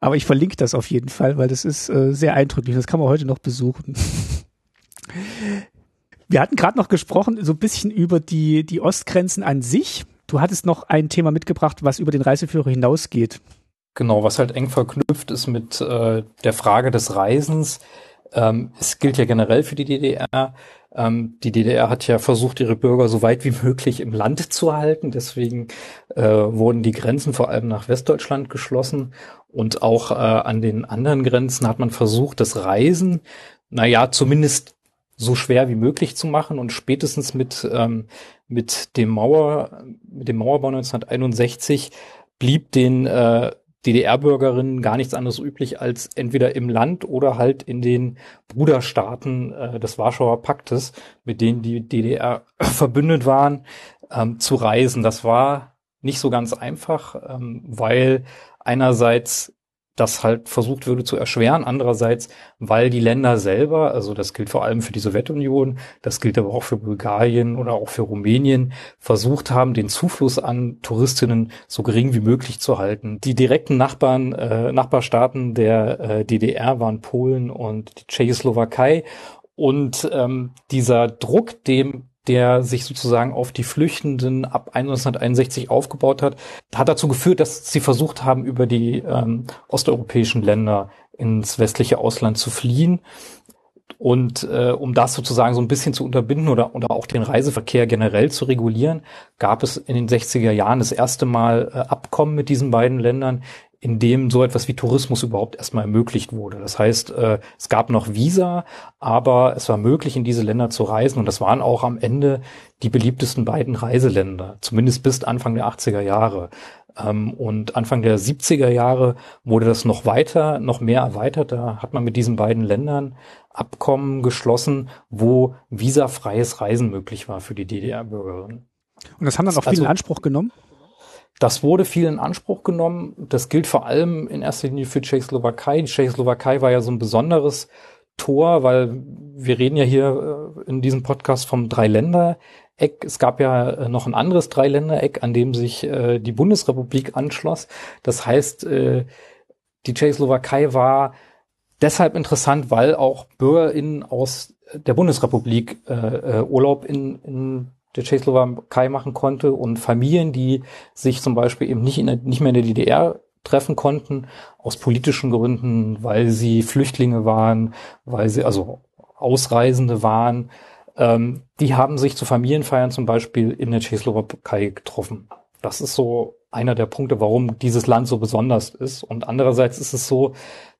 Aber ich verlinke das auf jeden Fall, weil das ist äh, sehr eindrücklich. Das kann man heute noch besuchen. Wir hatten gerade noch gesprochen, so ein bisschen über die, die Ostgrenzen an sich. Du hattest noch ein Thema mitgebracht, was über den Reiseführer hinausgeht. Genau, was halt eng verknüpft ist mit äh, der Frage des Reisens. Ähm, es gilt ja generell für die DDR. Ähm, die DDR hat ja versucht, ihre Bürger so weit wie möglich im Land zu halten. Deswegen äh, wurden die Grenzen vor allem nach Westdeutschland geschlossen. Und auch äh, an den anderen Grenzen hat man versucht, das Reisen, naja, zumindest so schwer wie möglich zu machen. Und spätestens mit, ähm, mit dem Mauer, mit dem Mauerbau 1961 blieb den äh, DDR-Bürgerinnen gar nichts anderes üblich, als entweder im Land oder halt in den Bruderstaaten äh, des Warschauer Paktes, mit denen die DDR verbündet waren, ähm, zu reisen. Das war nicht so ganz einfach, ähm, weil einerseits das halt versucht würde zu erschweren. Andererseits, weil die Länder selber, also das gilt vor allem für die Sowjetunion, das gilt aber auch für Bulgarien oder auch für Rumänien, versucht haben, den Zufluss an Touristinnen so gering wie möglich zu halten. Die direkten Nachbarn, äh, Nachbarstaaten der äh, DDR waren Polen und die Tschechoslowakei. Und ähm, dieser Druck, dem der sich sozusagen auf die Flüchtenden ab 1961 aufgebaut hat, hat dazu geführt, dass sie versucht haben, über die ähm, osteuropäischen Länder ins westliche Ausland zu fliehen. Und äh, um das sozusagen so ein bisschen zu unterbinden oder, oder auch den Reiseverkehr generell zu regulieren, gab es in den 60er Jahren das erste Mal äh, Abkommen mit diesen beiden Ländern, in dem so etwas wie Tourismus überhaupt erstmal ermöglicht wurde. Das heißt, äh, es gab noch Visa, aber es war möglich, in diese Länder zu reisen und das waren auch am Ende die beliebtesten beiden Reiseländer, zumindest bis Anfang der 80er Jahre. Ähm, und Anfang der 70er Jahre wurde das noch weiter, noch mehr erweitert. Da hat man mit diesen beiden Ländern Abkommen geschlossen, wo visafreies Reisen möglich war für die DDR-Bürgerinnen. Und das haben dann auch viele also, in Anspruch genommen? Das wurde viel in Anspruch genommen. Das gilt vor allem in erster Linie für Tschechoslowakei. Die Tschechoslowakei war ja so ein besonderes Tor, weil wir reden ja hier äh, in diesem Podcast vom Dreiländereck. Es gab ja äh, noch ein anderes Dreiländereck, an dem sich äh, die Bundesrepublik anschloss. Das heißt, die Tschechoslowakei war deshalb interessant, weil auch BürgerInnen aus der Bundesrepublik Urlaub in, in der Tschechoslowakei machen konnte und Familien, die sich zum Beispiel eben nicht, in nicht mehr in der DDR treffen konnten, aus politischen Gründen, weil sie Flüchtlinge waren, weil sie also Ausreisende waren. Ähm, die haben sich zu Familienfeiern zum Beispiel in der Tschechoslowakei getroffen. Das ist so einer der Punkte, warum dieses Land so besonders ist. Und andererseits ist es so,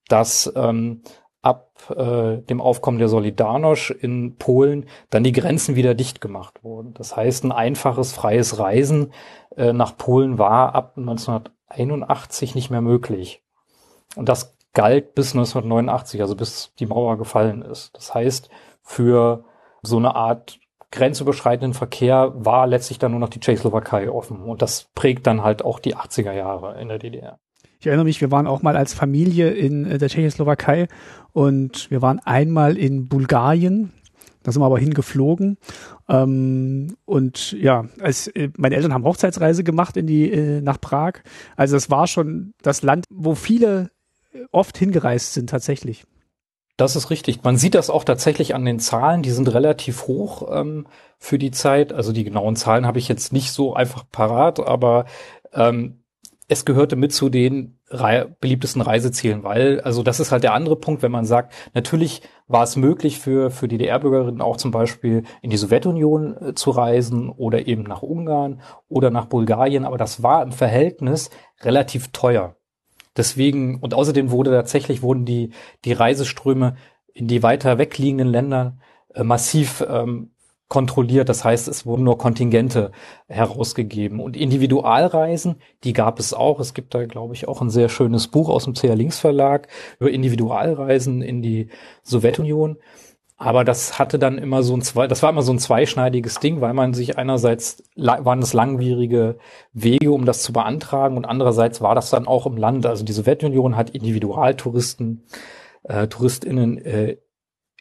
dass ähm, ab äh, dem Aufkommen der Solidarność in Polen dann die Grenzen wieder dicht gemacht wurden. Das heißt, ein einfaches, freies Reisen äh, nach Polen war ab 1981 nicht mehr möglich. Und das galt bis 1989, also bis die Mauer gefallen ist. Das heißt, für so eine Art grenzüberschreitenden Verkehr war letztlich dann nur noch die Tschechoslowakei offen. Und das prägt dann halt auch die 80er Jahre in der DDR. Ich erinnere mich, wir waren auch mal als Familie in äh, der Tschechoslowakei und wir waren einmal in Bulgarien. Da sind wir aber hingeflogen. Ähm, und ja, als, äh, meine Eltern haben Hochzeitsreise gemacht in die, äh, nach Prag. Also es war schon das Land, wo viele äh, oft hingereist sind tatsächlich. Das ist richtig. Man sieht das auch tatsächlich an den Zahlen. Die sind relativ hoch ähm, für die Zeit. Also die genauen Zahlen habe ich jetzt nicht so einfach parat, aber ähm, es gehörte mit zu den rei beliebtesten Reisezielen, weil, also das ist halt der andere Punkt, wenn man sagt, natürlich war es möglich für, für DDR-Bürgerinnen auch zum Beispiel in die Sowjetunion äh, zu reisen oder eben nach Ungarn oder nach Bulgarien, aber das war im Verhältnis relativ teuer. Deswegen, und außerdem wurde tatsächlich, wurden die, die Reiseströme in die weiter wegliegenden Länder äh, massiv ähm, kontrolliert. Das heißt, es wurden nur Kontingente herausgegeben. Und Individualreisen, die gab es auch. Es gibt da, glaube ich, auch ein sehr schönes Buch aus dem CR Links Verlag über Individualreisen in die Sowjetunion. Aber das hatte dann immer so ein zwei, das war immer so ein zweischneidiges Ding, weil man sich einerseits waren es langwierige Wege, um das zu beantragen, und andererseits war das dann auch im Land. Also die Sowjetunion hat Individualtouristen, äh, TouristInnen äh,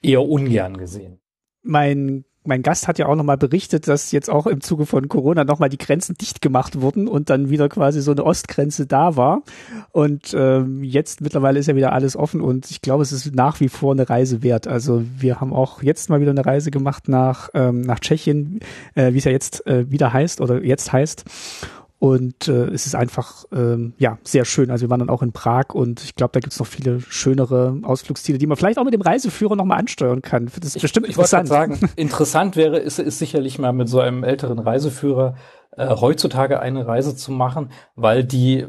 eher ungern gesehen. Mein mein Gast hat ja auch nochmal berichtet, dass jetzt auch im Zuge von Corona nochmal die Grenzen dicht gemacht wurden und dann wieder quasi so eine Ostgrenze da war. Und ähm, jetzt mittlerweile ist ja wieder alles offen und ich glaube, es ist nach wie vor eine Reise wert. Also wir haben auch jetzt mal wieder eine Reise gemacht nach, ähm, nach Tschechien, äh, wie es ja jetzt äh, wieder heißt oder jetzt heißt. Und äh, es ist einfach ähm, ja sehr schön. Also wir waren dann auch in Prag und ich glaube, da gibt's noch viele schönere Ausflugsziele, die man vielleicht auch mit dem Reiseführer nochmal ansteuern kann. Das ist ich, bestimmt ich interessant. sagen, interessant wäre, ist, ist sicherlich mal mit so einem älteren Reiseführer äh, heutzutage eine Reise zu machen, weil die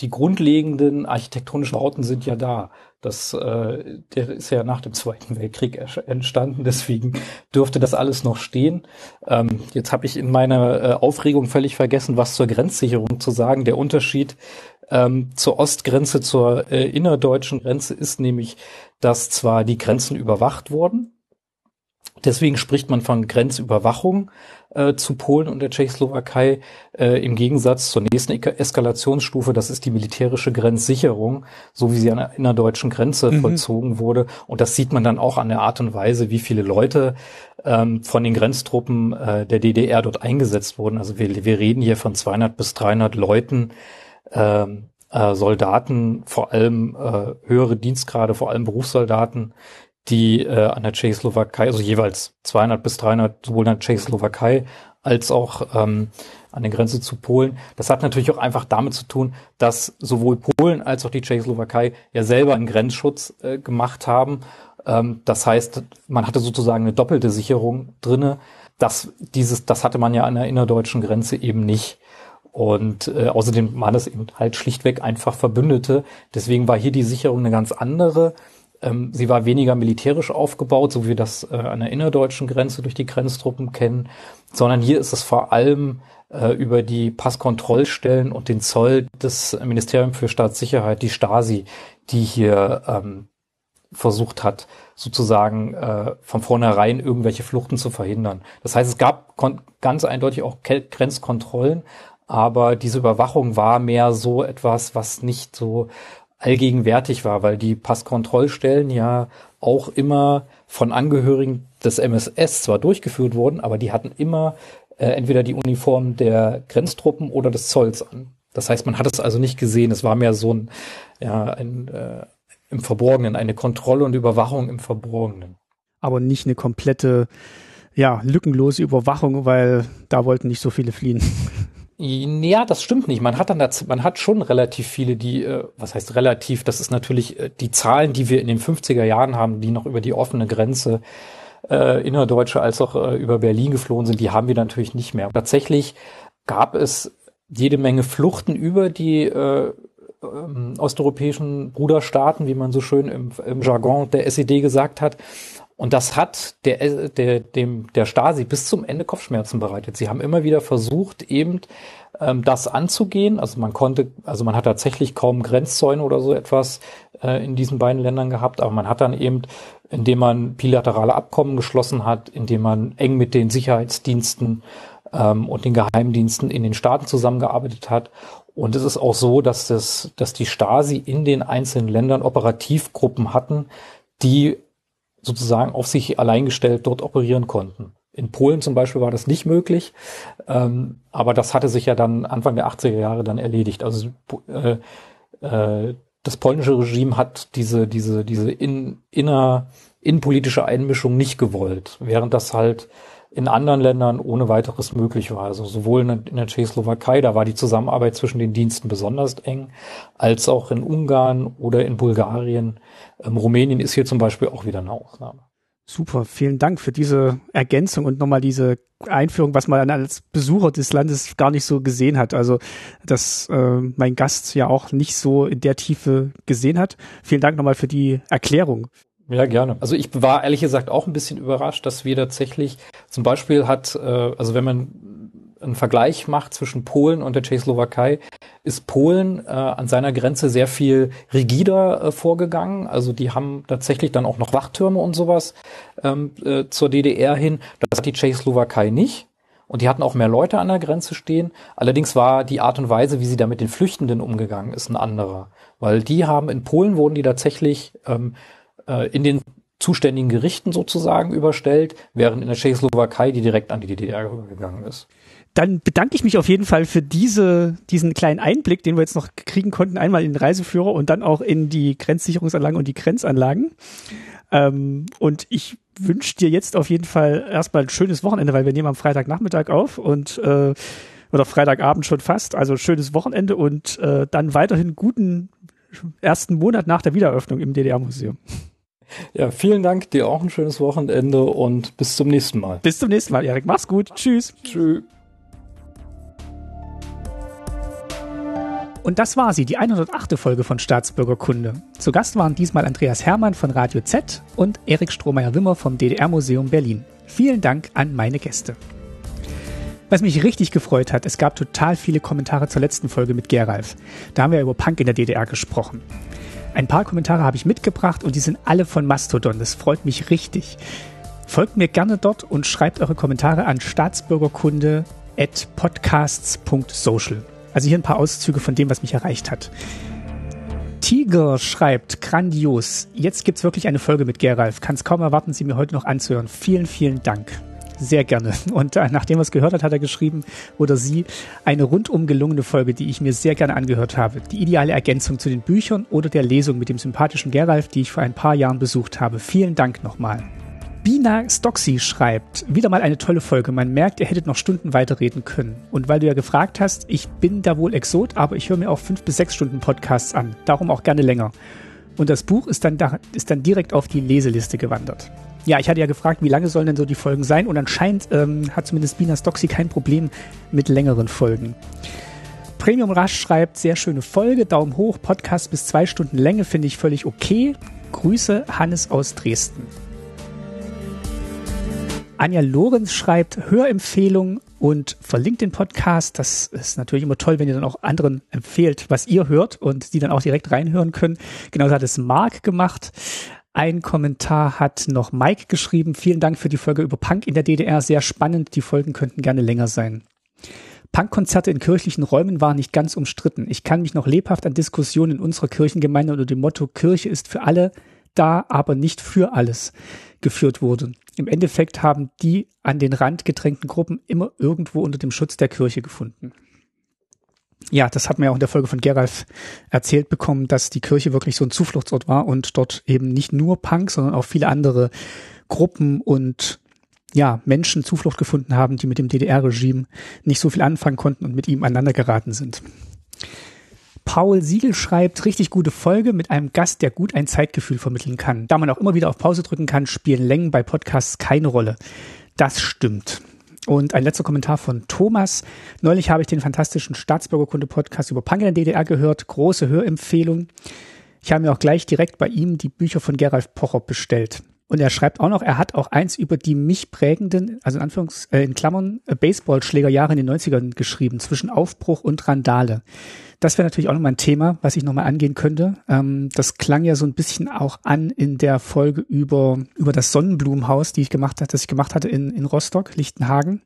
die grundlegenden architektonischen Bauten sind ja da. Das, äh, der ist ja nach dem Zweiten Weltkrieg entstanden, deswegen dürfte das alles noch stehen. Ähm, jetzt habe ich in meiner äh, Aufregung völlig vergessen, was zur Grenzsicherung zu sagen. Der Unterschied ähm, zur Ostgrenze, zur äh, innerdeutschen Grenze ist nämlich, dass zwar die Grenzen überwacht wurden, Deswegen spricht man von Grenzüberwachung äh, zu Polen und der Tschechoslowakei äh, im Gegensatz zur nächsten Eskalationsstufe, das ist die militärische Grenzsicherung, so wie sie an der innerdeutschen Grenze mhm. vollzogen wurde. Und das sieht man dann auch an der Art und Weise, wie viele Leute ähm, von den Grenztruppen äh, der DDR dort eingesetzt wurden. Also wir, wir reden hier von 200 bis 300 Leuten, ähm, äh, Soldaten, vor allem äh, höhere Dienstgrade, vor allem Berufssoldaten, die äh, an der Tschechoslowakei, also jeweils 200 bis 300 sowohl an der Tschechoslowakei als auch ähm, an der Grenze zu Polen. Das hat natürlich auch einfach damit zu tun, dass sowohl Polen als auch die Tschechoslowakei ja selber einen Grenzschutz äh, gemacht haben. Ähm, das heißt, man hatte sozusagen eine doppelte Sicherung drinne. Das, dieses, das hatte man ja an der innerdeutschen Grenze eben nicht. Und äh, außerdem waren es eben halt schlichtweg einfach Verbündete. Deswegen war hier die Sicherung eine ganz andere. Ähm, sie war weniger militärisch aufgebaut, so wie wir das äh, an der innerdeutschen Grenze durch die Grenztruppen kennen, sondern hier ist es vor allem äh, über die Passkontrollstellen und den Zoll des Ministeriums für Staatssicherheit, die Stasi, die hier ähm, versucht hat, sozusagen äh, von vornherein irgendwelche Fluchten zu verhindern. Das heißt, es gab ganz eindeutig auch Grenzkontrollen, aber diese Überwachung war mehr so etwas, was nicht so allgegenwärtig war, weil die Passkontrollstellen ja auch immer von Angehörigen des MSS zwar durchgeführt wurden, aber die hatten immer äh, entweder die Uniform der Grenztruppen oder des Zolls an. Das heißt, man hat es also nicht gesehen. Es war mehr so ein, ja, ein äh, im Verborgenen, eine Kontrolle und Überwachung im Verborgenen. Aber nicht eine komplette, ja, lückenlose Überwachung, weil da wollten nicht so viele fliehen. Ja, das stimmt nicht. Man hat dann, das, man hat schon relativ viele, die, äh, was heißt relativ? Das ist natürlich äh, die Zahlen, die wir in den 50er Jahren haben, die noch über die offene Grenze äh, innerdeutsche als auch äh, über Berlin geflohen sind, die haben wir natürlich nicht mehr. Tatsächlich gab es jede Menge Fluchten über die äh, ähm, osteuropäischen Bruderstaaten, wie man so schön im, im Jargon der SED gesagt hat. Und das hat der, der, dem, der Stasi bis zum Ende Kopfschmerzen bereitet. Sie haben immer wieder versucht, eben ähm, das anzugehen. Also man konnte, also man hat tatsächlich kaum Grenzzäune oder so etwas äh, in diesen beiden Ländern gehabt, aber man hat dann eben, indem man bilaterale Abkommen geschlossen hat, indem man eng mit den Sicherheitsdiensten ähm, und den Geheimdiensten in den Staaten zusammengearbeitet hat. Und es ist auch so, dass das, dass die Stasi in den einzelnen Ländern Operativgruppen hatten, die sozusagen auf sich allein gestellt dort operieren konnten. In Polen zum Beispiel war das nicht möglich, ähm, aber das hatte sich ja dann Anfang der 80er Jahre dann erledigt. Also äh, äh, das polnische Regime hat diese diese diese in, inner innenpolitische Einmischung nicht gewollt, während das halt in anderen Ländern ohne weiteres möglich war. Also sowohl in der Tschechoslowakei, da war die Zusammenarbeit zwischen den Diensten besonders eng, als auch in Ungarn oder in Bulgarien. Ähm, Rumänien ist hier zum Beispiel auch wieder eine Ausnahme. Super, vielen Dank für diese Ergänzung und nochmal diese Einführung, was man als Besucher des Landes gar nicht so gesehen hat. Also, dass äh, mein Gast ja auch nicht so in der Tiefe gesehen hat. Vielen Dank nochmal für die Erklärung. Ja, gerne. Also ich war ehrlich gesagt auch ein bisschen überrascht, dass wir tatsächlich zum Beispiel hat, äh, also wenn man einen Vergleich macht zwischen Polen und der Tschechoslowakei, ist Polen äh, an seiner Grenze sehr viel rigider äh, vorgegangen. Also die haben tatsächlich dann auch noch Wachtürme und sowas ähm, äh, zur DDR hin. Das hat die Tschechoslowakei nicht. Und die hatten auch mehr Leute an der Grenze stehen. Allerdings war die Art und Weise, wie sie da mit den Flüchtenden umgegangen ist, ein anderer. Weil die haben in Polen wurden die tatsächlich ähm, äh, in den zuständigen Gerichten sozusagen überstellt, während in der Tschechoslowakei die direkt an die DDR gegangen ist. Dann bedanke ich mich auf jeden Fall für diese, diesen kleinen Einblick, den wir jetzt noch kriegen konnten, einmal in den Reiseführer und dann auch in die Grenzsicherungsanlagen und die Grenzanlagen. Ähm, und ich wünsche dir jetzt auf jeden Fall erstmal ein schönes Wochenende, weil wir nehmen am Freitagnachmittag auf und äh, oder Freitagabend schon fast. Also schönes Wochenende und äh, dann weiterhin guten ersten Monat nach der Wiedereröffnung im DDR-Museum. Ja, vielen Dank, dir auch ein schönes Wochenende und bis zum nächsten Mal. Bis zum nächsten Mal, Erik. Mach's gut. Tschüss. Tschüss. Und das war sie, die 108. Folge von Staatsbürgerkunde. Zu Gast waren diesmal Andreas Hermann von Radio Z und Erik Strohmeier-Wimmer vom DDR-Museum Berlin. Vielen Dank an meine Gäste. Was mich richtig gefreut hat, es gab total viele Kommentare zur letzten Folge mit Geralf. Da haben wir über Punk in der DDR gesprochen. Ein paar Kommentare habe ich mitgebracht und die sind alle von Mastodon. Das freut mich richtig. Folgt mir gerne dort und schreibt eure Kommentare an staatsbürgerkunde.podcasts.social. Also hier ein paar Auszüge von dem, was mich erreicht hat. Tiger schreibt, grandios. Jetzt gibt's wirklich eine Folge mit Geralf. Kann es kaum erwarten, sie mir heute noch anzuhören. Vielen, vielen Dank. Sehr gerne. Und äh, nachdem er es gehört hat, hat er geschrieben, oder sie, eine rundum gelungene Folge, die ich mir sehr gerne angehört habe. Die ideale Ergänzung zu den Büchern oder der Lesung mit dem sympathischen Geralf, die ich vor ein paar Jahren besucht habe. Vielen Dank nochmal. Bina Stoxy schreibt, wieder mal eine tolle Folge. Man merkt, ihr hättet noch Stunden weiterreden können. Und weil du ja gefragt hast, ich bin da wohl Exot, aber ich höre mir auch fünf bis sechs Stunden Podcasts an. Darum auch gerne länger. Und das Buch ist dann, da, ist dann direkt auf die Leseliste gewandert. Ja, ich hatte ja gefragt, wie lange sollen denn so die Folgen sein? Und anscheinend ähm, hat zumindest Bina Stoxy kein Problem mit längeren Folgen. Premium Rush schreibt, sehr schöne Folge, Daumen hoch, Podcast bis zwei Stunden Länge finde ich völlig okay. Grüße, Hannes aus Dresden. Anja Lorenz schreibt Hörempfehlung und verlinkt den Podcast. Das ist natürlich immer toll, wenn ihr dann auch anderen empfehlt, was ihr hört und die dann auch direkt reinhören können. Genauso hat es Mark gemacht. Ein Kommentar hat noch Mike geschrieben. Vielen Dank für die Folge über Punk in der DDR. Sehr spannend. Die Folgen könnten gerne länger sein. Punkkonzerte in kirchlichen Räumen waren nicht ganz umstritten. Ich kann mich noch lebhaft an Diskussionen in unserer Kirchengemeinde unter dem Motto Kirche ist für alle da, aber nicht für alles geführt wurden. Im Endeffekt haben die an den Rand gedrängten Gruppen immer irgendwo unter dem Schutz der Kirche gefunden. Ja, das hat man ja auch in der Folge von Geralf erzählt bekommen, dass die Kirche wirklich so ein Zufluchtsort war und dort eben nicht nur Punk, sondern auch viele andere Gruppen und ja, Menschen Zuflucht gefunden haben, die mit dem DDR-Regime nicht so viel anfangen konnten und mit ihm aneinander geraten sind. Paul Siegel schreibt, richtig gute Folge mit einem Gast, der gut ein Zeitgefühl vermitteln kann. Da man auch immer wieder auf Pause drücken kann, spielen Längen bei Podcasts keine Rolle. Das stimmt. Und ein letzter Kommentar von Thomas. Neulich habe ich den fantastischen Staatsbürgerkunde-Podcast über Punk in der DDR gehört. Große Hörempfehlung. Ich habe mir auch gleich direkt bei ihm die Bücher von Gerald Pocher bestellt. Und er schreibt auch noch, er hat auch eins über die mich prägenden, also in Anführungs, äh, in Klammern, äh, Baseballschlägerjahre in den 90ern geschrieben, zwischen Aufbruch und Randale. Das wäre natürlich auch nochmal ein Thema, was ich nochmal angehen könnte. Ähm, das klang ja so ein bisschen auch an in der Folge über, über das Sonnenblumenhaus, die ich gemacht hatte, das ich gemacht hatte in, in Rostock, Lichtenhagen.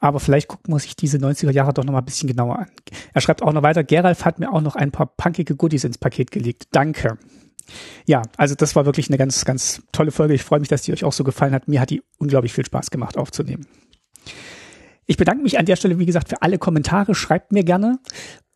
Aber vielleicht gucken wir sich diese 90er Jahre doch nochmal ein bisschen genauer an. Er schreibt auch noch weiter, Geralf hat mir auch noch ein paar punkige Goodies ins Paket gelegt. Danke. Ja, also das war wirklich eine ganz, ganz tolle Folge. Ich freue mich, dass die euch auch so gefallen hat. Mir hat die unglaublich viel Spaß gemacht aufzunehmen. Ich bedanke mich an der Stelle, wie gesagt, für alle Kommentare. Schreibt mir gerne.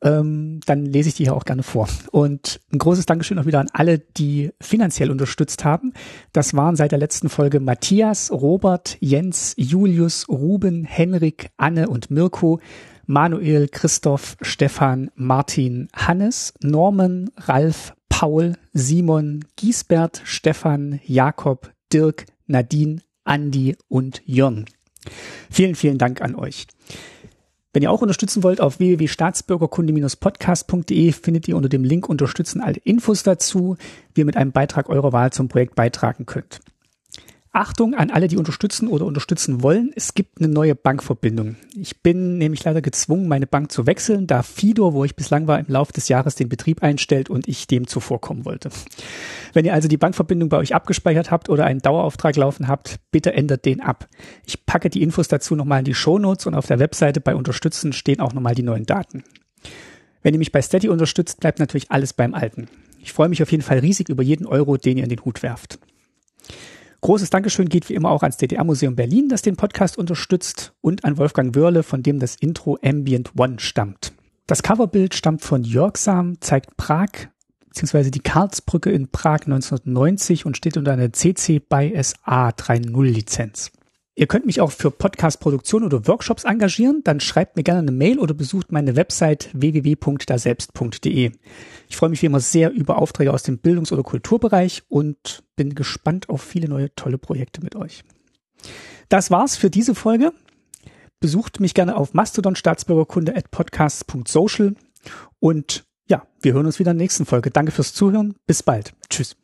Ähm, dann lese ich die hier auch gerne vor. Und ein großes Dankeschön auch wieder an alle, die finanziell unterstützt haben. Das waren seit der letzten Folge Matthias, Robert, Jens, Julius, Ruben, Henrik, Anne und Mirko. Manuel, Christoph, Stefan, Martin, Hannes, Norman, Ralf, Paul, Simon, Giesbert, Stefan, Jakob, Dirk, Nadine, Andi und Jörn. Vielen, vielen Dank an euch. Wenn ihr auch unterstützen wollt, auf www.staatsbürgerkunde-podcast.de findet ihr unter dem Link Unterstützen alle Infos dazu, wie ihr mit einem Beitrag eurer Wahl zum Projekt beitragen könnt. Achtung an alle, die unterstützen oder unterstützen wollen. Es gibt eine neue Bankverbindung. Ich bin nämlich leider gezwungen, meine Bank zu wechseln, da Fidor, wo ich bislang war, im Laufe des Jahres den Betrieb einstellt und ich dem zuvorkommen wollte. Wenn ihr also die Bankverbindung bei euch abgespeichert habt oder einen Dauerauftrag laufen habt, bitte ändert den ab. Ich packe die Infos dazu nochmal in die Shownotes und auf der Webseite bei Unterstützen stehen auch nochmal die neuen Daten. Wenn ihr mich bei Steady unterstützt, bleibt natürlich alles beim Alten. Ich freue mich auf jeden Fall riesig über jeden Euro, den ihr in den Hut werft. Großes Dankeschön geht wie immer auch ans DDR-Museum Berlin, das den Podcast unterstützt, und an Wolfgang Wörle, von dem das Intro Ambient One stammt. Das Coverbild stammt von Jörg Sam, zeigt Prag bzw. die Karlsbrücke in Prag 1990 und steht unter einer CC by SA 3.0 Lizenz. Ihr könnt mich auch für Podcast-Produktion oder Workshops engagieren, dann schreibt mir gerne eine Mail oder besucht meine Website www.daselbst.de. Ich freue mich wie immer sehr über Aufträge aus dem Bildungs- oder Kulturbereich und bin gespannt auf viele neue tolle Projekte mit euch. Das war's für diese Folge. Besucht mich gerne auf Mastodon Staatsbürgerkunde at podcasts.social und ja, wir hören uns wieder in der nächsten Folge. Danke fürs Zuhören. Bis bald. Tschüss.